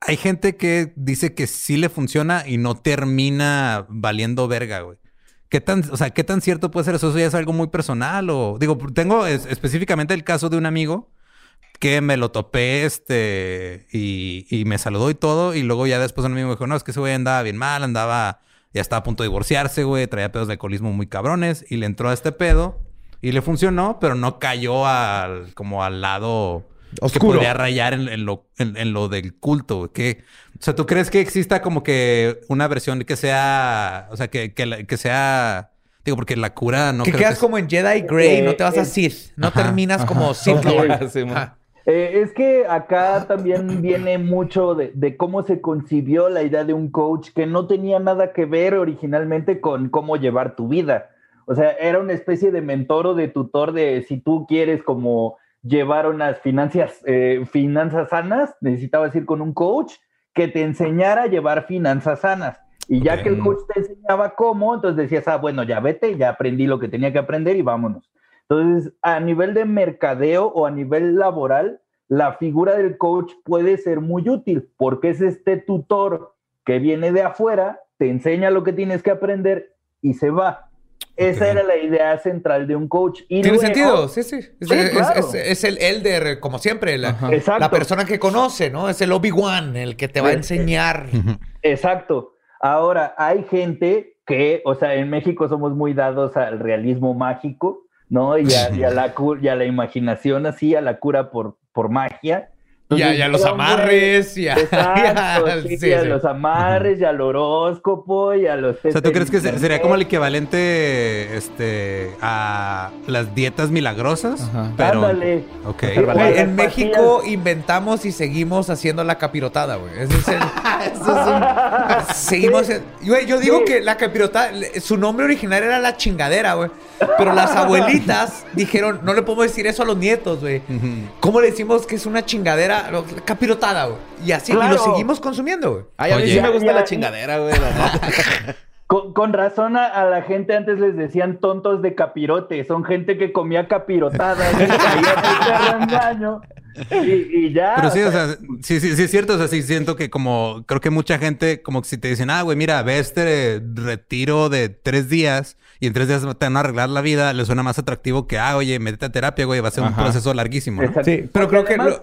hay gente que dice que sí le funciona y no termina valiendo verga, güey. ¿Qué tan, o sea, qué tan cierto puede ser eso? ¿Eso ya es algo muy personal? O digo, tengo es- específicamente el caso de un amigo que me lo topé, este, y, y me saludó y todo, y luego ya después un amigo me dijo, no, es que ese güey andaba bien mal, andaba, ya estaba a punto de divorciarse, güey, traía pedos de alcoholismo muy cabrones, y le entró a este pedo, y le funcionó, pero no cayó al, como al lado que Oscuro. podría rayar en, en lo, en, en lo del culto, güey. Que, o sea, ¿tú crees que exista como que una versión que sea, o sea, que, que, que sea, digo, porque la cura no que creo quedas es- como en Jedi Grey, no te vas a eh, Sith. No ajá, terminas como Sith. Lord. Sí. Eh, es que acá también viene mucho de, de cómo se concibió la idea de un coach que no tenía nada que ver originalmente con cómo llevar tu vida. O sea, era una especie de mentor o de tutor de si tú quieres como llevar unas finanzas, eh, finanzas sanas, necesitabas ir con un coach que te enseñara a llevar finanzas sanas. Y ya que el coach te enseñaba cómo, entonces decías, ah, bueno, ya vete, ya aprendí lo que tenía que aprender y vámonos. Entonces, a nivel de mercadeo o a nivel laboral, la figura del coach puede ser muy útil porque es este tutor que viene de afuera, te enseña lo que tienes que aprender y se va. Esa era la idea central de un coach. Y Tiene luego- sentido, sí, sí. Es, Sí, es- claro. es- es el elder, como siempre, la, la persona que conoce, ¿no? Es el Obi-Wan, el que te va a enseñar. Exacto. Ahora, hay gente que, o sea, en México somos muy dados al realismo mágico. ¿No? Y a, y a la, cu- y a la imaginación así, a la cura por, por magia. Y a, y a los un amarres, y a, Exacto, y a- sí, sí, a sí. los amarres, y al horóscopo, y a los... O sea, ¿tú crees que se- sería como el equivalente este, a las dietas milagrosas? Ajá. Pero. Ándale. Ok. O sea, Güey, las en México pastillas- inventamos y seguimos haciendo la capirotada, güey. Es el- Seguimos. en- Güey, yo digo Sí. que la capirotada, su nombre original era la chingadera, güey. Pero las abuelitas dijeron, no le podemos decir eso a los nietos, güey. ¿Cómo le decimos que es una chingadera? Lo- Capirotada, güey. Y así, y lo seguimos consumiendo, güey. Ay, a mí sí me gusta Ya, la chingadera, güey. Con, con razón a, a la gente antes les decían tontos de capirote. Son gente que comía capirotada y. Y, y ya. Pero sí, o o sea, sí, sí, sí es cierto. O sea, sí siento que como, creo que mucha gente, como que si te dicen, ah, güey, mira, ve este retiro de tres días y en tres días te van a arreglar la vida, le suena más atractivo que, ah, oye, métete a terapia, güey, va a ser un proceso larguísimo. ¿no? exacto. Sí, pero Porque creo que además,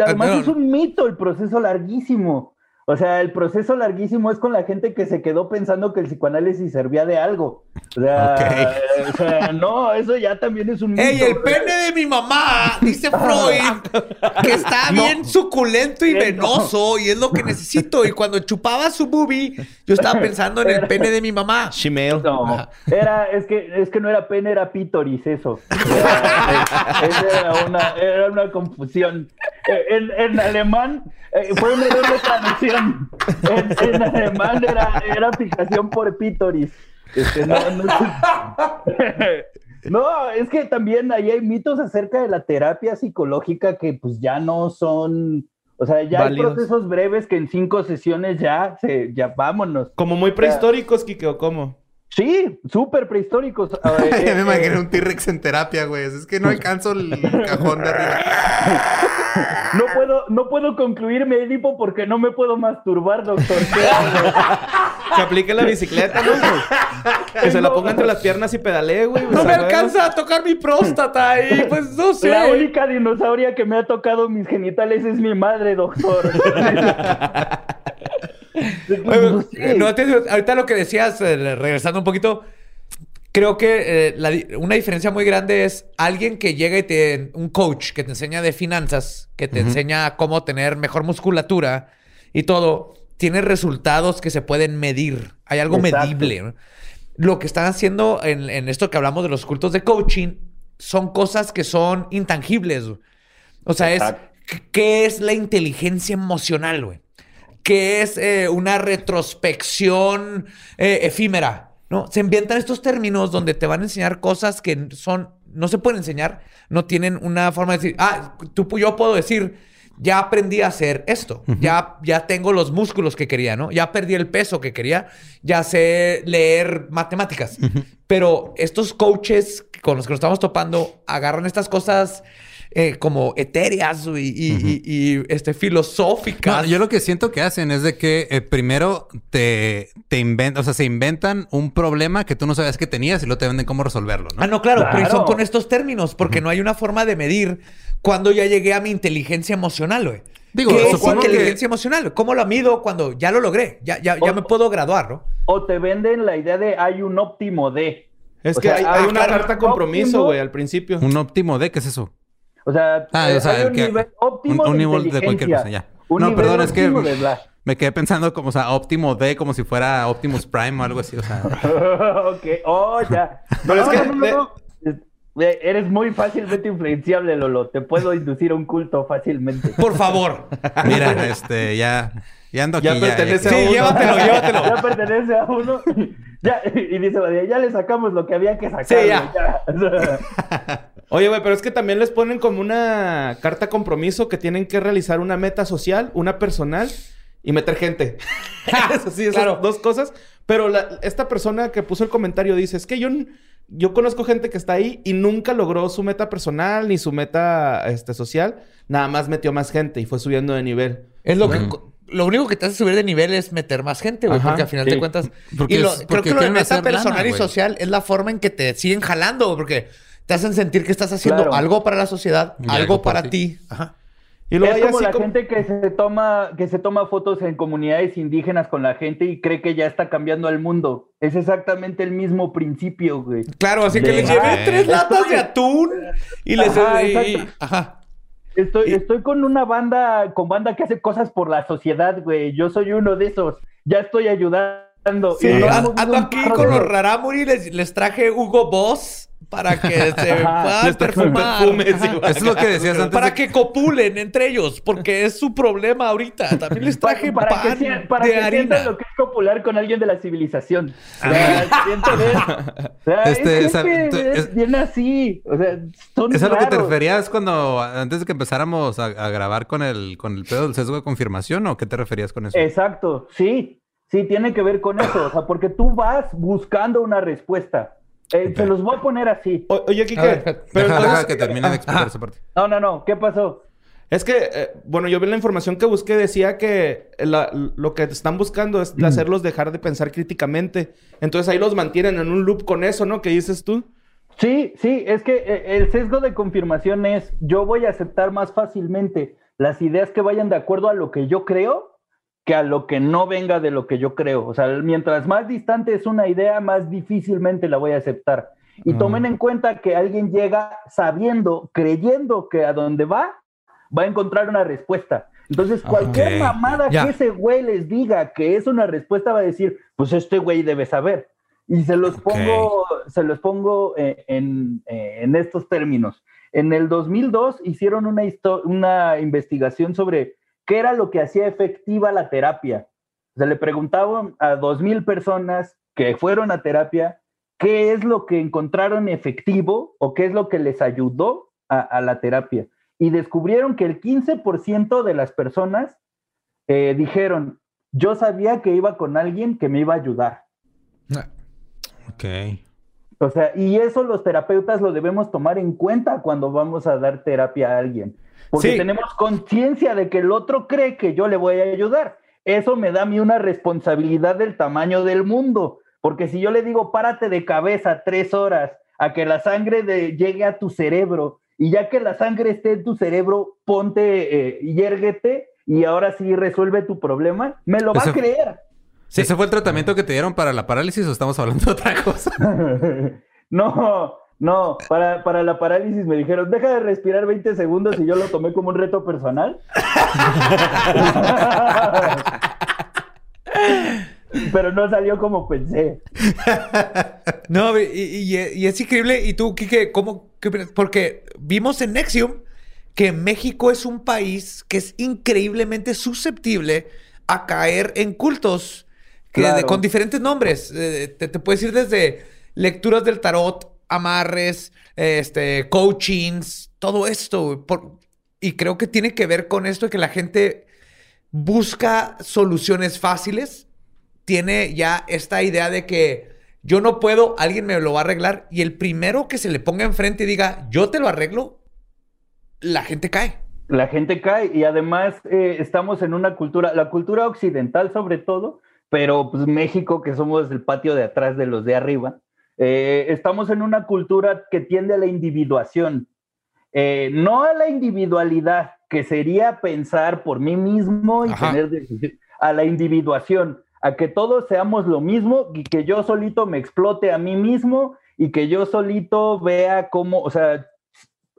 además Ah, no. es un mito el proceso larguísimo. O sea, el proceso larguísimo es con la gente que se quedó pensando que el psicoanálisis servía de algo. O sea, o sea, no, eso ya también es un. ¡Ey, el pene de mi mamá! Dice Freud que está bien suculento y venoso y es lo que necesito. Y cuando chupaba su boobie, yo estaba pensando en el pene de mi mamá. Shemale. No, era, es que, es que no era pene, era pítoris eso. Era, esa era, una, era una confusión. Eh, En, en alemán eh, fue un error de traducción. En, en alemán era, era fijación por pítoris. Este, no, no, no, es que también ahí hay mitos acerca de la terapia psicológica que pues ya no son, o sea, ya Válidos. hay procesos breves que en cinco sesiones ya, se, ya vámonos. Como muy prehistóricos, Kike, ¿o cómo? Sí, súper prehistóricos. Eh, Ya me eh, imaginé un T-Rex en terapia, güey. Es que no alcanzo el cajón de arriba. No puedo, no puedo concluir mi Edipo porque no me puedo masturbar, doctor. Que aplique la bicicleta, ¿no? Que se la ponga entre las piernas y pedalee, güey. No me alcanza a tocar mi próstata y pues no sé. La única dinosauria que me ha tocado mis genitales es mi madre, doctor. Oye, no, te- ahorita lo que decías, eh, regresando un poquito, creo que eh, la una diferencia muy grande es alguien que llega y te, un coach que te enseña de finanzas, que te enseña cómo tener mejor musculatura y todo, tiene resultados que se pueden medir. Hay algo Exacto. medible. ¿no? Lo que están haciendo en, en esto que hablamos de los cultos de coaching son cosas que son intangibles. güey. O sea, es. ¿qué es la inteligencia emocional, güey? ¿Qué es eh, una retrospección eh, efímera? ¿No? Se inventan estos términos donde te van a enseñar cosas que son, no se pueden enseñar, no tienen una forma de decir, ah, tú, yo puedo decir, ya aprendí a hacer esto, ya, ya tengo los músculos que quería, ¿no? Ya perdí el peso que quería, ya sé leer matemáticas. Pero estos coaches con los que nos estamos topando agarran estas cosas eh, como etéreas y, y- y- y, este, filosóficas. No, yo lo que siento que hacen es de que eh, primero te, te inventan, o sea, se inventan un problema que tú no sabías que tenías y luego te venden cómo resolverlo, ¿no? Ah, no, claro, pero son con estos términos, porque no hay una forma de medir cuando ya llegué a mi inteligencia emocional, güey. Digo, ¿Qué es que- inteligencia emocional? ¿Cómo lo mido cuando ya lo logré? Ya, ya, ya O- me puedo graduar, ¿no? O te venden la idea de hay un óptimo de. Es O que sea, hay, ah, hay una carta compromiso, güey, al principio. Un óptimo de, ¿qué es eso? O sea, Ah, eh, o sea, hay un que- nivel óptimo un- un de nivel de cualquier cosa, ya. Un No, nivel perdón, es que- de. Me quedé pensando como, o sea, óptimo de, como si fuera Optimus Prime o algo así, o sea. ok, oh, ya. Pero es que no, no, no. Eh, Eres muy fácilmente influenciable, Lolo. Te puedo inducir a un culto fácilmente. Por favor. Mira, este, ya, ya ando aquí. Ya pertenece Sí, a uno. llévatelo, llévatelo. Ya pertenece a uno. Ya, y dice, ya le sacamos lo que había que sacar. Sí, ya. ya. Oye, güey, pero es que también les ponen como una carta compromiso que tienen que realizar una meta social, una personal y meter gente. Eso sí, esas Claro. dos cosas. Pero la- esta persona que puso el comentario dice, es que yo, conozco gente que está ahí y nunca logró su meta personal ni su meta este, social. Nada más metió más gente y fue subiendo de nivel. Es lo que... Lo único que te hace subir de nivel es meter más gente, güey, porque al final sí. de cuentas... Porque y lo- es- creo que lo de meta lana, personal y social es la forma en que te siguen jalando, porque te hacen sentir que estás haciendo Claro. algo para la sociedad, Y algo, para ti. ti. Ajá. Y luego es hay como así la como- gente que se toma que se toma fotos en comunidades indígenas con la gente y cree que ya está cambiando al mundo. Es exactamente el mismo principio, güey. Claro, así que les llevé Ah, tres estoy- latas de atún y les... Ajá, y- exacto. ajá. Estoy, Y- estoy con una banda, con banda que hace cosas por la sociedad, güey. Yo soy uno de esos. Ya estoy ayudando. Sí, Y ando aquí con los rarámuri, les, les traje Hugo Boss para que se puedan perfumar. es lo que decías antes. Para de- que copulen entre ellos, porque es su problema ahorita. También les traje para pan que, sea- para de que sientan harina. lo que es popular con alguien de la civilización. O sea, siento de- o sea, Este, es tú- es, es- bien así. O sea, son ¿Es a lo que te referías cuando, antes de que empezáramos a, a grabar con el, con el pedo del sesgo de confirmación o qué te referías con eso? Exacto, sí. Sí, tiene que ver con eso. O sea, porque tú vas buscando una respuesta. Eh, Se los voy a poner así. O- oye, Kike, ver, pero deja, entonces- deja que termine de explicar esa parte. No, no, no. ¿Qué pasó? Es que, eh, bueno, yo vi la información que busqué, decía que la- lo que están buscando es hacerlos dejar de pensar críticamente. Entonces ahí los mantienen en un loop con eso, ¿no? ¿Qué dices tú? Sí, sí, es que eh, el sesgo de confirmación es yo voy a aceptar más fácilmente las ideas que vayan de acuerdo a lo que yo creo que a lo que no venga de lo que yo creo. O sea, mientras más distante es una idea, más difícilmente la voy a aceptar. Y Ah. tomen en cuenta que alguien llega sabiendo, creyendo que a donde va, va a encontrar una respuesta. Entonces, cualquier Ok, mamada que ese güey les diga que es una respuesta, va a decir, pues este güey debe saber. Y se los pongo, se los pongo eh, en, eh, en estos términos. En el 2002 hicieron una, una investigación sobre qué era lo que hacía efectiva la terapia. Se le preguntaban a 2.000 personas que fueron a terapia qué es lo que encontraron efectivo o qué es lo que les ayudó a, la terapia. Y descubrieron que el 15% de las personas eh, dijeron, yo sabía que iba con alguien que me iba a ayudar. Ok. O sea, y eso los terapeutas lo debemos tomar en cuenta cuando vamos a dar terapia a alguien. Porque Sí. tenemos conciencia de que el otro cree que yo le voy a ayudar. Eso me da a mí una responsabilidad del tamaño del mundo. Porque si yo le digo, párate de cabeza tres horas a que la sangre de- llegue a tu cerebro, y ya que la sangre esté en tu cerebro, ponte eh, y érguete, y ahora sí resuelve tu problema, me lo va a creer. ¿Ese fue el tratamiento que te dieron para la parálisis o estamos hablando de otra cosa? no, no, para, para la parálisis me dijeron, deja de respirar 20 segundos y yo lo tomé como un reto personal. Pero no salió como pensé. No, y, y- y es increíble. ¿Y tú, Kike, cómo? qué? Porque vimos en Nexium que México es un país que es increíblemente susceptible a caer en cultos que Claro. de- con diferentes nombres. Eh, te, te puedes ir desde lecturas del tarot, amarres, este, coachings, todo esto. por- y creo que tiene que ver con esto de que la gente busca soluciones fáciles tiene ya esta idea de que yo no puedo, alguien me lo va a arreglar y el primero que se le ponga enfrente y diga, yo te lo arreglo, la gente cae. La gente cae y además eh, estamos en una cultura, la cultura occidental sobre todo, pero pues México, que somos el patio de atrás de los de arriba, eh, estamos en una cultura que tiende a la individuación, eh, no a la individualidad, que sería pensar por mí mismo y Ajá. tener a la individuación, a que todos seamos lo mismo y que yo solito me explote a mí mismo y que yo solito vea cómo, o sea,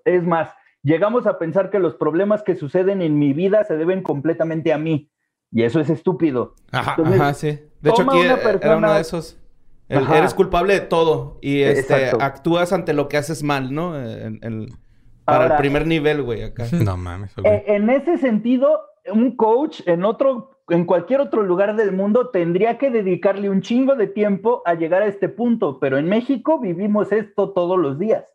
es más, llegamos a pensar que los problemas que suceden en mi vida se deben completamente a mí. Y eso es estúpido. Ajá. Entonces, Ajá, sí. De hecho, aquí una era uno de esos. El- eres culpable de todo y este, Exacto. actúas ante lo que haces mal, ¿no? En- en- para Ahora- el primer nivel, güey, acá. No mames. Eh, en ese sentido, un coach en otro, en cualquier otro lugar del mundo tendría que dedicarle un chingo de tiempo a llegar a este punto, pero en México vivimos esto todos los días.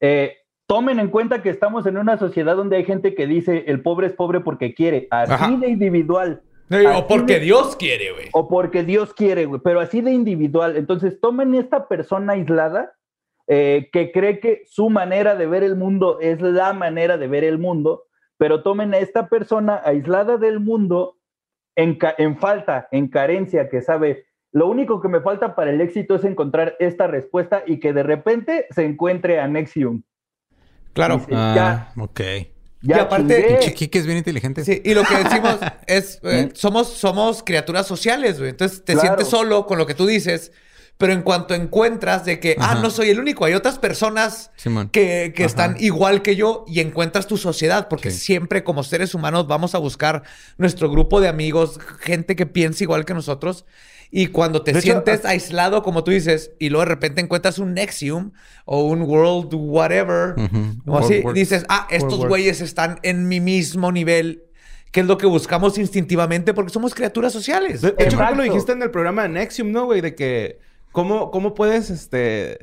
Eh, tomen en cuenta que estamos en una sociedad donde hay gente que dice el pobre es pobre porque quiere, así Ajá. de individual. Así O porque de- Dios quiere, güey. o porque Dios quiere, güey, pero así de individual. Entonces, tomen esta persona aislada eh, que cree que su manera de ver el mundo es la manera de ver el mundo, pero tomen a esta persona aislada del mundo en, en falta, en carencia, que sabe, lo único que me falta para el éxito es encontrar esta respuesta y que de repente se encuentre a Nexium. Claro. Dice, ya, Ok. Ya Y aparte, Kike es bien inteligente. Sí, y lo que decimos es, eh, somos, somos criaturas sociales, güey. Entonces te Claro. sientes solo con lo que tú dices, pero en cuanto encuentras de que, ah, no soy el único, hay otras personas Simón. que, que están igual que yo y encuentras tu sociedad, porque Sí. siempre como seres humanos vamos a buscar nuestro grupo de amigos, gente que piensa igual que nosotros. Y cuando te De sientes as- aislado, como tú dices, y luego de repente encuentras un Nexium o un World Whatever, o así, World dices, ah, estos güeyes están en mi mismo nivel, que es lo que buscamos instintivamente porque somos criaturas sociales. De, de hecho, creo que lo dijiste en el programa de Nexium, ¿no, güey? De que cómo, cómo puedes, este... eh,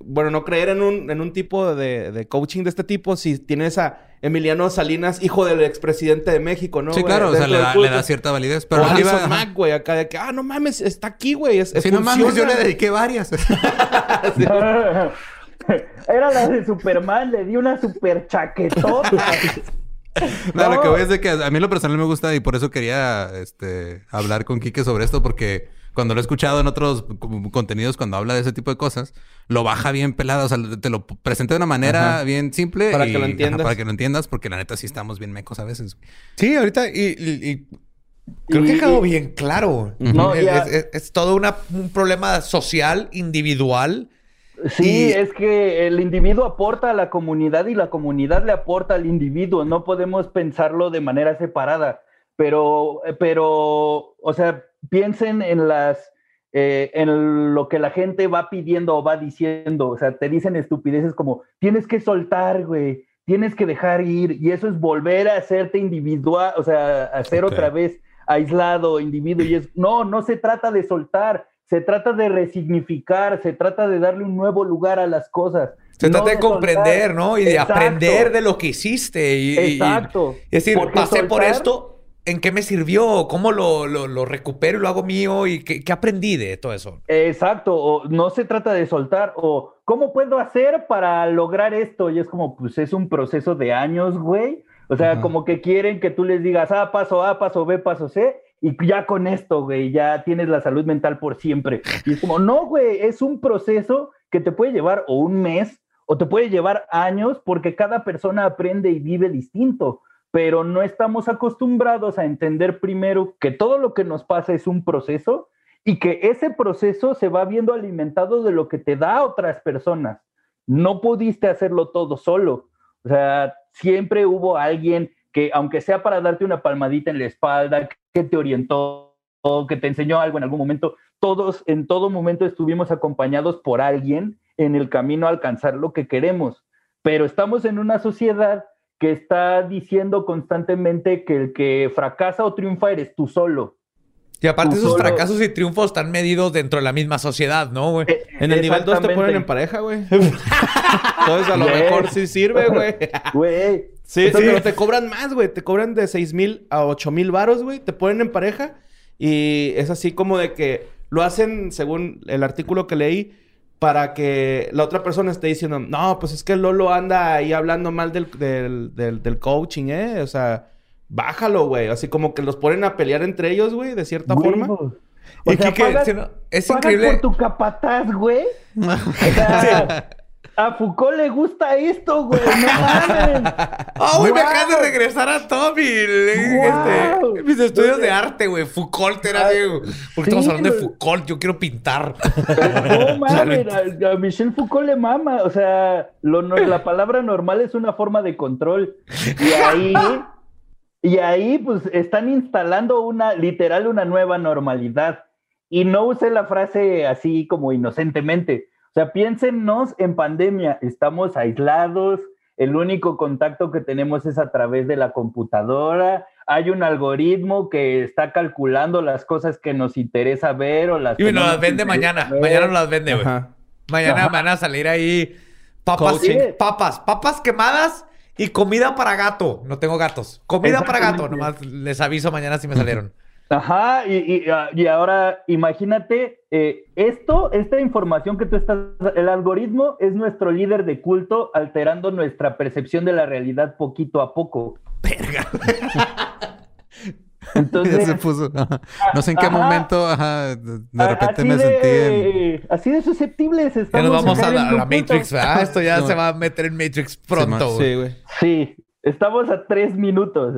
Bueno, no creer en un, en un tipo de, de coaching de este tipo si tienes a Emiliano Salinas, hijo del expresidente de México, ¿no? sí, güey? claro, o sea, le da, le da cierta validez. O Pero Alison. Mack, güey, acá de que, ah, no mames, está aquí, güey. Es, Si no mames, yo le dediqué varias. Era la de Superman, le di una super chaquetota. No, lo que No. voy es de que a mí lo personal me gusta y por eso quería este, hablar con Quique sobre esto, porque cuando lo he escuchado en otros contenidos, cuando habla de ese tipo de cosas, lo baja bien pelado, o sea, te lo presenta de una manera Ajá. bien simple. Para y- que lo ajá, entiendas. para que lo entiendas, porque la neta sí estamos bien mecos a veces. Sí, ahorita y, y- y creo Y- que quedó bien claro. No, es, ya- es- es- es todo una- un problema social, individual. Sí, Y- es que el individuo aporta a la comunidad y la comunidad le aporta al individuo. No podemos pensarlo de manera separada. Pero, pero, o sea, piensen en las, eh, en lo que la gente va pidiendo o va diciendo. O sea, te dicen estupideces como tienes que soltar, güey, tienes que dejar ir. Y eso es volver a hacerte individual, o sea, a ser Ok. otra vez aislado, individuo. Y es, no, no se trata de soltar. Se trata de resignificar, se trata de darle un nuevo lugar a las cosas. Se no trata de comprender, soltar. ¿no? Y de Exacto. aprender de lo que hiciste. Y, y- y- Exacto. es decir, Porque pasé por esto, ¿en qué me sirvió? ¿Cómo lo, lo- lo recupero y lo hago mío? ¿Y qué, qué aprendí de todo eso? Exacto, o no se trata de soltar, o ¿cómo puedo hacer para lograr esto? Y es como, pues es un proceso de años, güey. O sea, Ajá. como que quieren que tú les digas, ah, paso A, paso B, paso C, y ya con esto, güey, ya tienes la salud mental por siempre. Y es como, no, güey, es un proceso que te puede llevar o un mes o te puede llevar años porque cada persona aprende y vive distinto, pero no estamos acostumbrados a entender primero que todo lo que nos pasa es un proceso y que ese proceso se va viendo alimentado de lo que te da otras personas. No pudiste hacerlo todo solo. O sea, siempre hubo alguien que, aunque sea para darte una palmadita en la espalda, que te orientó, que te enseñó algo en algún momento, todos en todo momento estuvimos acompañados por alguien en el camino a alcanzar lo que queremos. Pero estamos en una sociedad que está diciendo constantemente que el que fracasa o triunfa eres tú solo. Y aparte Tú esos solo- fracasos y triunfos están medidos dentro de la misma sociedad, ¿no, güey? Eh, En el nivel 2 te ponen en pareja, güey. Entonces a lo mejor sí sirve, güey. Güey, Sí, Entonces- pero te cobran más, güey. Te cobran de 6 mil a 8 mil varos, güey. Te ponen en pareja. Y es así como de que lo hacen, según el artículo que leí, para que la otra persona esté diciendo, no, pues es que Lolo anda ahí hablando mal del, del, del, del coaching, ¿eh? O sea, bájalo, güey. Así como que los ponen a pelear entre ellos, güey, de cierta güey, forma. O Y sea, Quique, pagas- si no, es pagas increíble. por tu capataz, güey. O sea, a Foucault le gusta esto, güey. No mames. ¡Ah, güey! Me acabas de regresar a Tommy. este, mis estudios de arte, güey. Foucault era de... Porque sí, estamos hablando de. Foucault. Yo quiero pintar. No mames, a, a Michel Foucault le mama. O sea, lo la palabra normal es una forma de control. Y ahí, y ahí, pues, están instalando una, literal, una nueva normalidad. Y no usé la frase así como inocentemente. O sea, piénsenos en pandemia. Estamos aislados. El único contacto que tenemos es a través de la computadora. Hay un algoritmo que está calculando las cosas que nos interesa ver o las Y que no las vende mañana. ver. Mañana nos las vende, güey. Mañana Ajá. van a salir ahí papas, papas, papas quemadas y comida para gato. No tengo gatos. Comida para gato. Nomás les aviso mañana si me salieron. Ajá, y, y, ah, y ahora imagínate, eh, esto, esta información que tú estás, el algoritmo es nuestro líder de culto alterando nuestra percepción de la realidad poquito a poco. Verga. Ya Entonces, se puso. ajá. No sé en qué Ajá. momento, ajá, de de a- repente me de, sentí en. así de susceptibles Ya estamos. nos vamos a la, a la. Matrix, ¿verdad? Esto ya Sí, se va a meter en Matrix pronto, Sí, güey. güey. Sí, Estamos a tres minutos.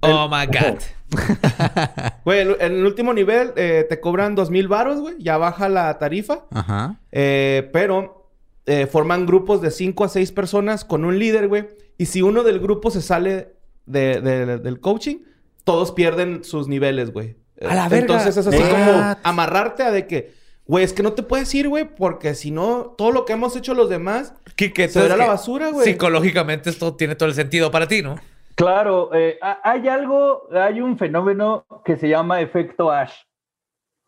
Oh my God. Güey, en el último nivel eh, te cobran dos mil varos, güey. Ya baja la tarifa. Ajá. Eh, pero eh, forman grupos de 5 a 6 personas con un líder, güey. Y si uno del grupo se sale de- de- del coaching, todos pierden sus niveles, güey. A la verga. Entonces es así como amarrarte a de que, güey, es que no te puedes ir, güey, porque si no, todo lo que hemos hecho los demás Que, que se verá la basura, güey. Psicológicamente esto tiene todo el sentido para ti, ¿no? Claro, eh, ha- hay algo, hay un fenómeno que se llama efecto Ash.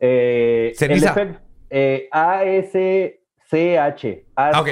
Eh, Ceniza. el efect- eh, A-S-C-H. Ah, ok.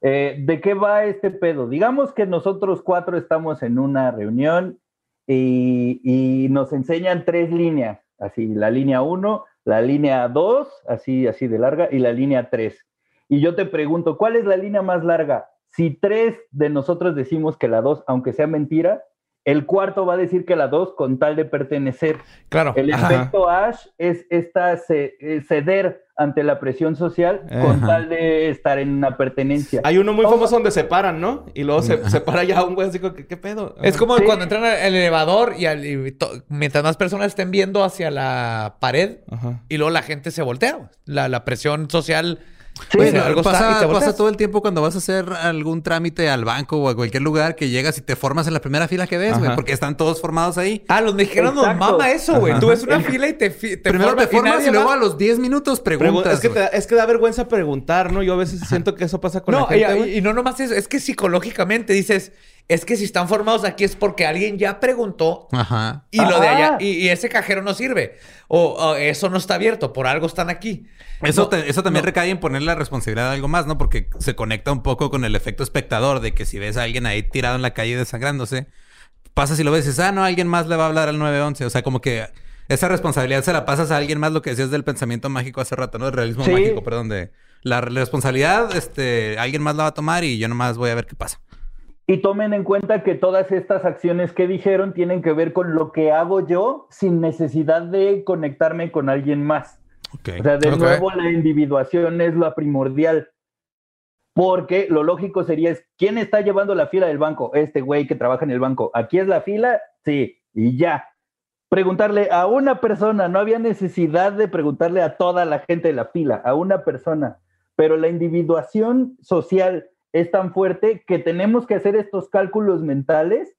Eh, ¿De qué va este pedo? Digamos que nosotros cuatro estamos en una reunión y, y nos enseñan tres líneas, así, la línea 1, la línea 2, así, así de larga, y la línea 3. Y yo te pregunto, ¿cuál es la línea más larga? Si tres de nosotros decimos que la 2, aunque sea mentira, el cuarto va a decir que la 2 con tal de pertenecer. Claro. El Ajá. efecto Ash es esta eh, ceder ante la presión social con Ajá. tal de estar en una pertenencia. Hay uno muy Todo- famoso donde se paran, ¿no? Y luego se, se para ya un güey así como, ¿qué, qué pedo? Es como Sí. cuando entran al al elevador y, al- y to- mientras más personas estén viendo hacia la pared Ajá. y luego la gente se voltea. La, la presión social. Sí, pues, no, algo está y pasa, te todo el tiempo cuando vas a hacer algún trámite al banco o a cualquier lugar que llegas y te formas en la primera fila que ves, güey, porque están todos formados ahí. Ah, los mexicanos nos mama eso, güey. Tú ves una fila y te, te Primero te formas y formas y luego va. a los 10 minutos Pregu- preguntas. es, que te, es que da vergüenza preguntar, ¿no? Yo a veces siento que eso pasa con No, la gente, y- güey. y, no nomás eso, es que psicológicamente dices, es que si están formados aquí es porque alguien ya preguntó Ajá. y lo de allá, y, y ese cajero no sirve. O, o eso no está abierto, por algo están aquí. Eso, No, te- eso también no. recae en poner la responsabilidad de algo más, ¿no? Porque se conecta un poco con el efecto espectador de que si ves a alguien ahí tirado en la calle desangrándose, pasas y lo ves y dices, ah, no, alguien más le va a hablar al 911. O sea, como que esa responsabilidad se la pasas a alguien más, lo que decías del pensamiento mágico hace rato, ¿no? El realismo Sí. mágico, perdón, de la responsabilidad, este, alguien más la va a tomar y yo nomás voy a ver qué pasa. Y tomen en cuenta que todas estas acciones que dijeron tienen que ver con lo que hago yo sin necesidad de conectarme con alguien más. O sea, de nuevo la individuación es lo primordial. Porque lo lógico sería es, ¿quién está llevando la fila del banco? Este güey que trabaja en el banco. ¿Aquí es la fila? Sí, y ya. Preguntarle a una persona, no había necesidad de preguntarle a toda la gente de la fila, a una persona. Pero la individuación social es tan fuerte que tenemos que hacer estos cálculos mentales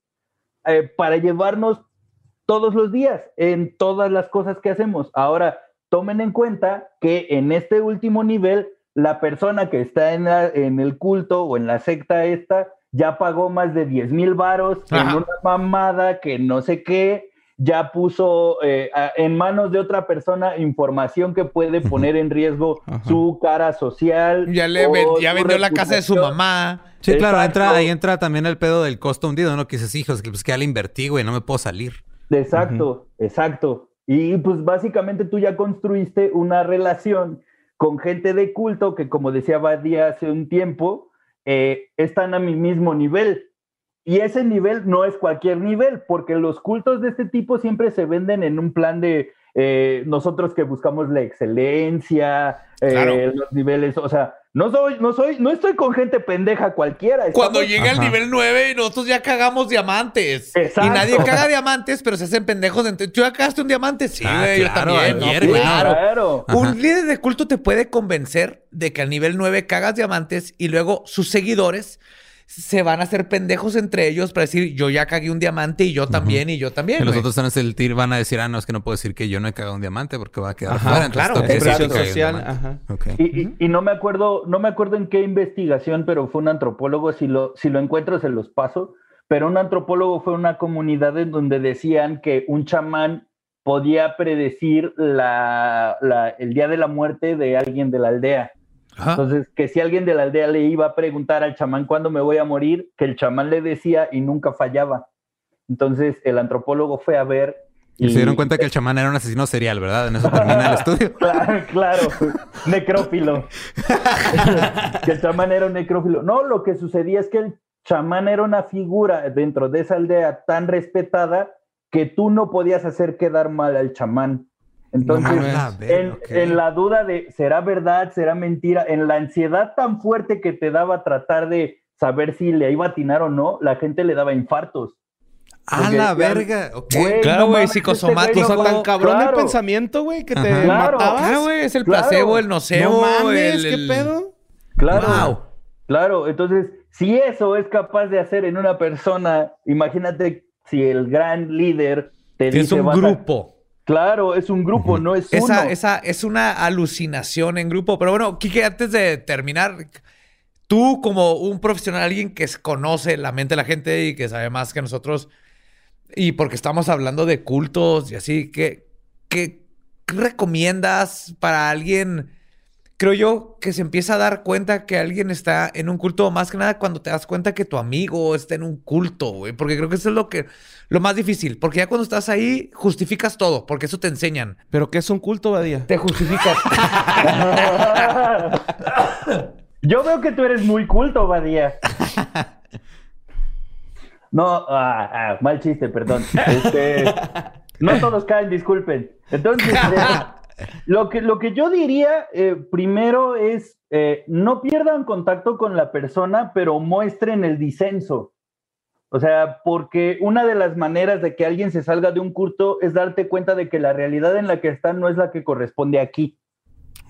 eh, para llevarnos todos los días en todas las cosas que hacemos. Ahora, tomen en cuenta que en este último nivel, la persona que está en, la- en el culto o en la secta esta ya pagó más de 10 mil varos en una mamada que no sé qué, ya puso eh, a- en manos de otra persona información que puede poner en riesgo Ajá. su cara social. Ya, le ven- ya vendió la casa de su mamá. Sí, claro, Exacto. entra, ahí entra también el pedo del costo hundido, ¿no? Que dices, hijos, que pues que ya le invertí, güey, no me puedo salir. Exacto, exacto. Y pues básicamente tú ya construiste una relación con gente de culto que, como decía Badía hace un tiempo, eh, están a mi mismo nivel. Y ese nivel no es cualquier nivel, porque los cultos de este tipo siempre se venden en un plan de eh, nosotros que buscamos la excelencia, eh, Claro. los niveles, o sea, no soy, no soy, no estoy con gente pendeja cualquiera. Cuando estamos- llega el Ajá. nivel 9 y nosotros ya cagamos diamantes. Exacto. Y nadie caga diamantes, pero se hacen pendejos. entre- ¿Tú ya cagaste un diamante? Sí, Ah, güey, yo claro, también. ayer, No, güey, claro. Un líder de culto te puede convencer de que al nivel 9 cagas diamantes y luego sus seguidores se van a hacer pendejos entre ellos para decir yo ya cagué un diamante y yo también y yo también. Y los otros van a sentir, van a decir, ah, no, es que no puedo decir que yo no he cagado un diamante porque va a quedar Ajá, fuera. Entonces claro, tengo que social, ajá. Ok. Y, y- y no me acuerdo, no me acuerdo en qué investigación, pero fue un antropólogo, si lo, si lo encuentro se los paso, pero un antropólogo fue una comunidad en donde decían que un chamán podía predecir la, la- el día de la muerte de alguien de la aldea. Ajá. Entonces, que si alguien de la aldea le iba a preguntar al chamán cuándo me voy a morir, que el chamán le decía y nunca fallaba. Entonces, el antropólogo fue a ver. Y se dieron cuenta que el chamán era un asesino serial, ¿verdad? En eso termina el estudio. Claro, claro. necrófilo. que el chamán era un necrófilo. No, lo que sucedía es que el chamán era una figura dentro de esa aldea tan respetada que tú no podías hacer quedar mal al chamán. Entonces. Ah, en, la duda de será verdad, será mentira, en la ansiedad tan fuerte que te daba tratar de saber si le iba a atinar o no, la gente le daba infartos. A Porque la decían, verga. Ok. Güey, Claro, no güey, mames, psicosomático. O sea, este tan no- cabrón claro, el pensamiento, güey, que te. Claro. matabas. Ah, güey, es el Claro. placebo, el nocebo. No mames, el- ¿qué pedo? Claro. Wow. Claro, entonces, si eso es capaz de hacer en una persona, imagínate si el gran líder te Que dice... es un "Vas a-". Claro, es un grupo, no es uno. Esa, esa es una alucinación en grupo. Pero bueno, Kike, antes de terminar, tú como un profesional, alguien que conoce la mente de la gente y que sabe más que nosotros, y porque estamos hablando de cultos y así, ¿qué, qué recomiendas para alguien? Creo yo que se empieza a dar cuenta que alguien está en un culto, más que nada cuando te das cuenta que tu amigo está en un culto, güey. Porque creo que eso es lo que lo más difícil. Porque ya cuando estás ahí, justificas todo, porque eso te enseñan. ¿Pero qué es un culto, Badía? Te justificas. Yo veo que tú eres muy culto, Badía. No, ah, ah, mal chiste, perdón. Este, no todos caen, disculpen. Entonces, eh, lo, que, lo que yo diría eh, primero es, eh, no pierdan contacto con la persona, pero muestren el disenso. O sea, porque una de las maneras de que alguien se salga de un culto es darte cuenta de que la realidad en la que están no es la que corresponde aquí.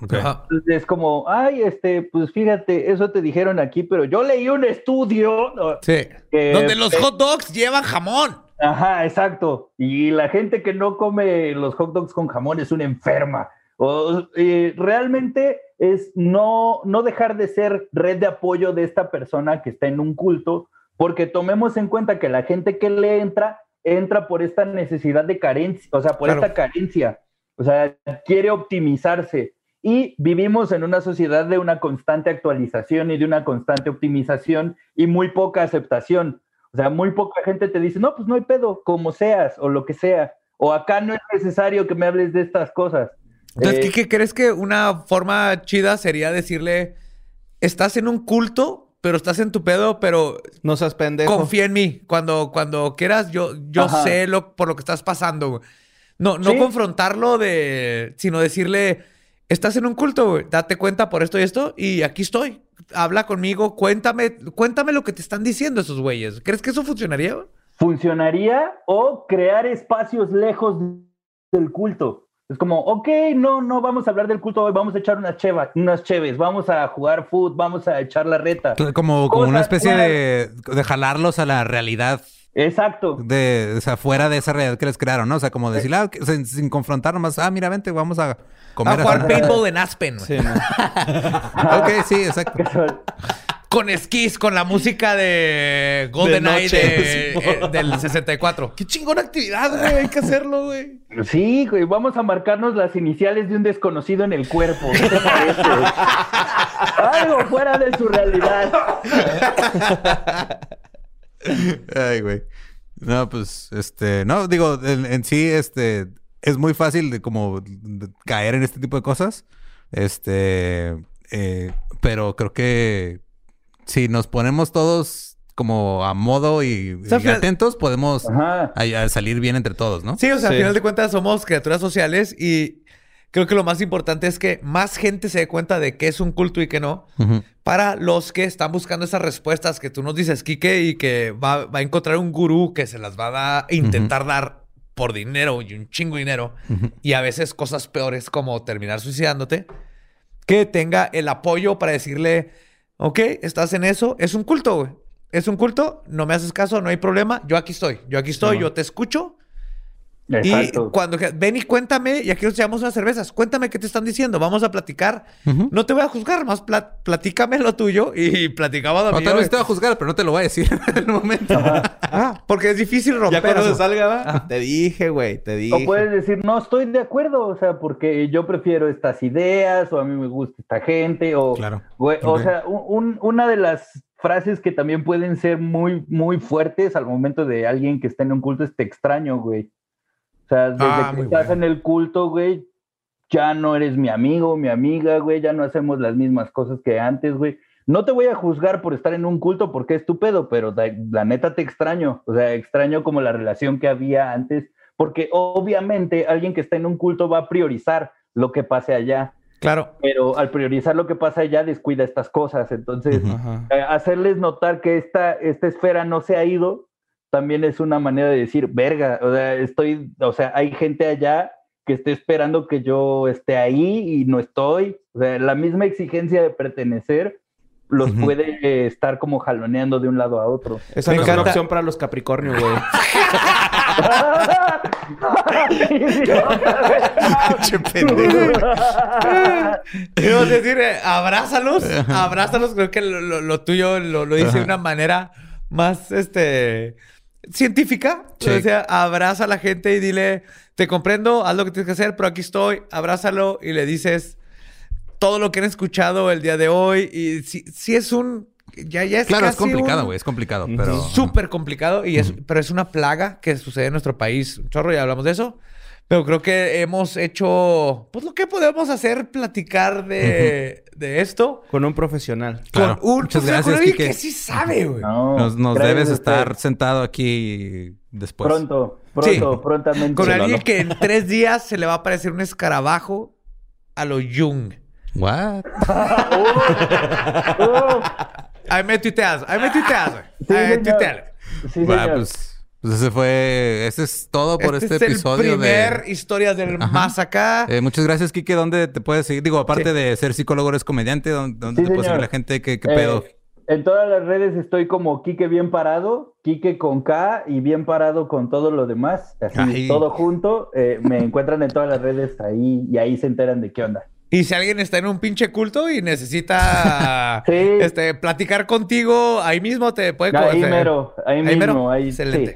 Ok. Ajá. Entonces, Es como, ay, este, pues fíjate, eso te dijeron aquí, pero yo leí un estudio. Sí. Que- Donde los hot dogs llevan jamón. Ajá, exacto. Y la gente que no come los hot dogs con jamón es una enferma. O, eh, realmente es no, no dejar de ser red de apoyo de esta persona que está en un culto, porque tomemos en cuenta que la gente que le entra, entra por esta necesidad de carencia, o sea, por Claro. esta carencia. O sea, quiere optimizarse. Y vivimos en una sociedad de una constante actualización y de una constante optimización y muy poca aceptación. O sea, muy poca gente te dice, no, pues no hay pedo, como seas o lo que sea. O acá no es necesario que me hables de estas cosas. Entonces, Eh, ¿qué, qué crees que una forma chida sería decirle, estás en un culto, pero estás en tu pedo, pero No seas pendejo. confía en mí. Cuando, cuando quieras, yo, yo Ajá. sé lo, por lo que estás pasando. No, no Sí. confrontarlo de, sino decirle, estás en un culto, güey. Date cuenta por esto y esto, y aquí estoy. Habla conmigo, cuéntame, cuéntame lo que te están diciendo esos güeyes. ¿Crees que eso funcionaría? funcionaría o crear espacios lejos del culto. Es como, ok, no, no vamos a hablar del culto hoy, vamos a echar unas chevas, unas cheves, vamos a jugar foot, vamos a echar la reta. Como, como una especie de, de jalarlos a la realidad Exacto. de, o sea, fuera de esa realidad que les crearon, ¿no? O sea, como decir, ah, que- sin, sin confrontar nomás, ah, mira, vente, vamos a jugar así". paintball en Aspen. güey. Sí, no. Ok, sí, exacto. Con esquís, con la música de GoldenEye de- eh, del 64. Qué chingona actividad, güey. Hay que hacerlo, güey. Sí, güey, vamos a marcarnos las iniciales de un desconocido en el cuerpo. ¿Qué te parece? Algo fuera de su realidad. Ay, güey. No, pues, este, no, digo, en, en sí, este, es muy fácil de como de caer en este tipo de cosas. Este, eh, pero creo que si nos ponemos todos como a modo y, sea, y final- atentos, podemos Ajá. a- a salir bien entre todos, ¿no? Sí, o sea, Sí. al final de cuentas somos criaturas sociales y creo que lo más importante es que más gente se dé cuenta de qué es un culto y qué no. Ujú. Para los que están buscando esas respuestas que tú nos dices, Quique, y que va, va a encontrar un gurú que se las va a intentar dar por dinero y un chingo de dinero. Y a veces cosas peores como terminar suicidándote, que tenga el apoyo para decirle, ok, estás en eso, es un culto, güey. Es un culto, no me haces caso, no hay problema, yo aquí estoy, yo aquí estoy, yo te escucho. Exacto. Y cuando ven y cuéntame, y aquí nos llevamos unas cervezas, cuéntame qué te están diciendo, vamos a platicar. No te voy a juzgar, más pla- platícame lo tuyo y platicamos No, mío. tal vez te va a juzgar, pero no te lo voy a decir en el momento. Ah, porque es difícil Ya romper cuando eso. se salga, va. Te dije, güey, te dije. O puedes decir, no estoy de acuerdo, o sea, porque yo prefiero estas ideas, o a mí me gusta esta gente, o, Claro. güey, o sea, un- un- una de las frases que también pueden ser muy, muy fuertes al momento de alguien que está en un culto es te extraño, güey. O sea, desde Ah, que estás bueno. en el culto, güey, ya no eres mi amigo, mi amiga, güey, ya no hacemos las mismas cosas que antes, güey. No te voy a juzgar por estar en un culto porque es tu pedo, pero la, la neta te extraño. O sea, extraño como la relación que había antes, porque obviamente alguien que está en un culto va a priorizar lo que pase allá. Claro. pero al priorizar lo que pasa allá descuida estas cosas. Entonces, Ajá. eh, hacerles notar que esta, esta esfera no se ha ido, también es una manera de decir, verga, o sea, estoy, o sea, hay gente allá que esté esperando que yo esté ahí y no estoy. O sea, la misma exigencia de pertenecer los puede eh, estar como jaloneando de un lado a otro. Esa Me no es una opción para los Capricornio, güey. Che pendejo. Quiero decir, eh, abrázalos, abrázalos. Creo que lo, lo- lo tuyo lo, lo dice de una manera más, este, científica. Sí. O sea, abraza a la gente y dile, te comprendo, haz lo que tienes que hacer, pero aquí estoy. Abrázalo y le dices todo lo que han escuchado el día de hoy. Y si, si es un, ya, ya es Claro, es complicado, güey. Es complicado, pero... Súper complicado, y es, pero es una plaga que sucede en nuestro país. Chorro, ya hablamos de eso. Pero creo que hemos hecho, pues lo que podemos hacer, platicar de, de esto Con un profesional. Claro. con un Muchas con gracias, Quique. que sí sabe, güey. No, Nos, nos debes estar sentado aquí después. Pronto, pronto, Sí. prontamente. Con Sí, alguien que en tres días se le va a aparecer un escarabajo a lo Jung. What? Ahí me tuiteas, ahí me tuiteas, güey. Sí, Ahí tuiteale. sí, señor. pues, pues ese fue... Ese es todo por este, este es episodio el primer de... historias del Ajá. más acá. Eh, muchas gracias, Kike. ¿Dónde te puedes seguir? Digo, aparte Sí. de ser psicólogo, eres comediante. ¿Dónde, dónde Sí, te puede seguir la gente? ¿Qué, qué Eh, pedo? En todas las redes estoy como Quique Bien Parado, Quique con K y Bien Parado con todo lo demás. Así, Ay. todo junto. Eh, me encuentran en todas las redes ahí y ahí se enteran de qué onda. Y si alguien está en un pinche culto y necesita Sí. este, platicar contigo, ahí mismo te puede Ahí mero, ahí, Ahí mismo, mero. ahí Excelente.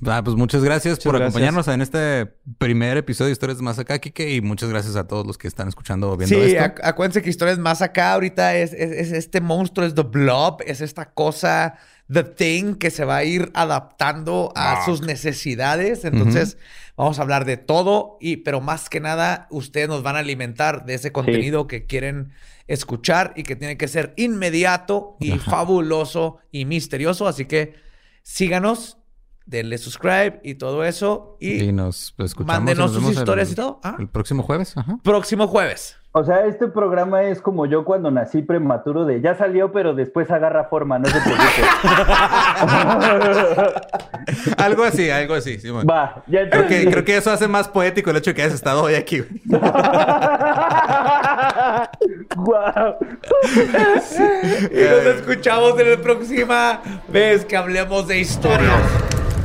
Sí. Ah, pues muchas gracias por gracias. acompañarnos en este primer episodio de Historias Más Acá, Kike. Y muchas gracias a todos los que están escuchando o viendo Sí, esto. ac- acuérdense que historias más acá ahorita es, es- es este monstruo, es The Blob, es esta cosa, The Thing, que se va a ir adaptando a sus necesidades. Entonces, vamos a hablar de todo, y, pero más que nada, ustedes nos van a alimentar de ese contenido que quieren escuchar y que tiene que ser inmediato y fabuloso y misterioso. Así que síganos, denle subscribe y todo eso. Y, Y nos escuchamos. mándenos y nos sus vemos el- historias y todo. Ah. El próximo jueves. Ajá. próximo jueves. O sea, este programa es como yo cuando nací prematuro de ya salió, pero después agarra forma, no se preocupe. algo así, algo así. sí, bueno. Va, ya Creo que, creo que eso hace más poético el hecho de que hayas estado hoy aquí. Guau. Y nos escuchamos en la próxima vez que hablemos de historias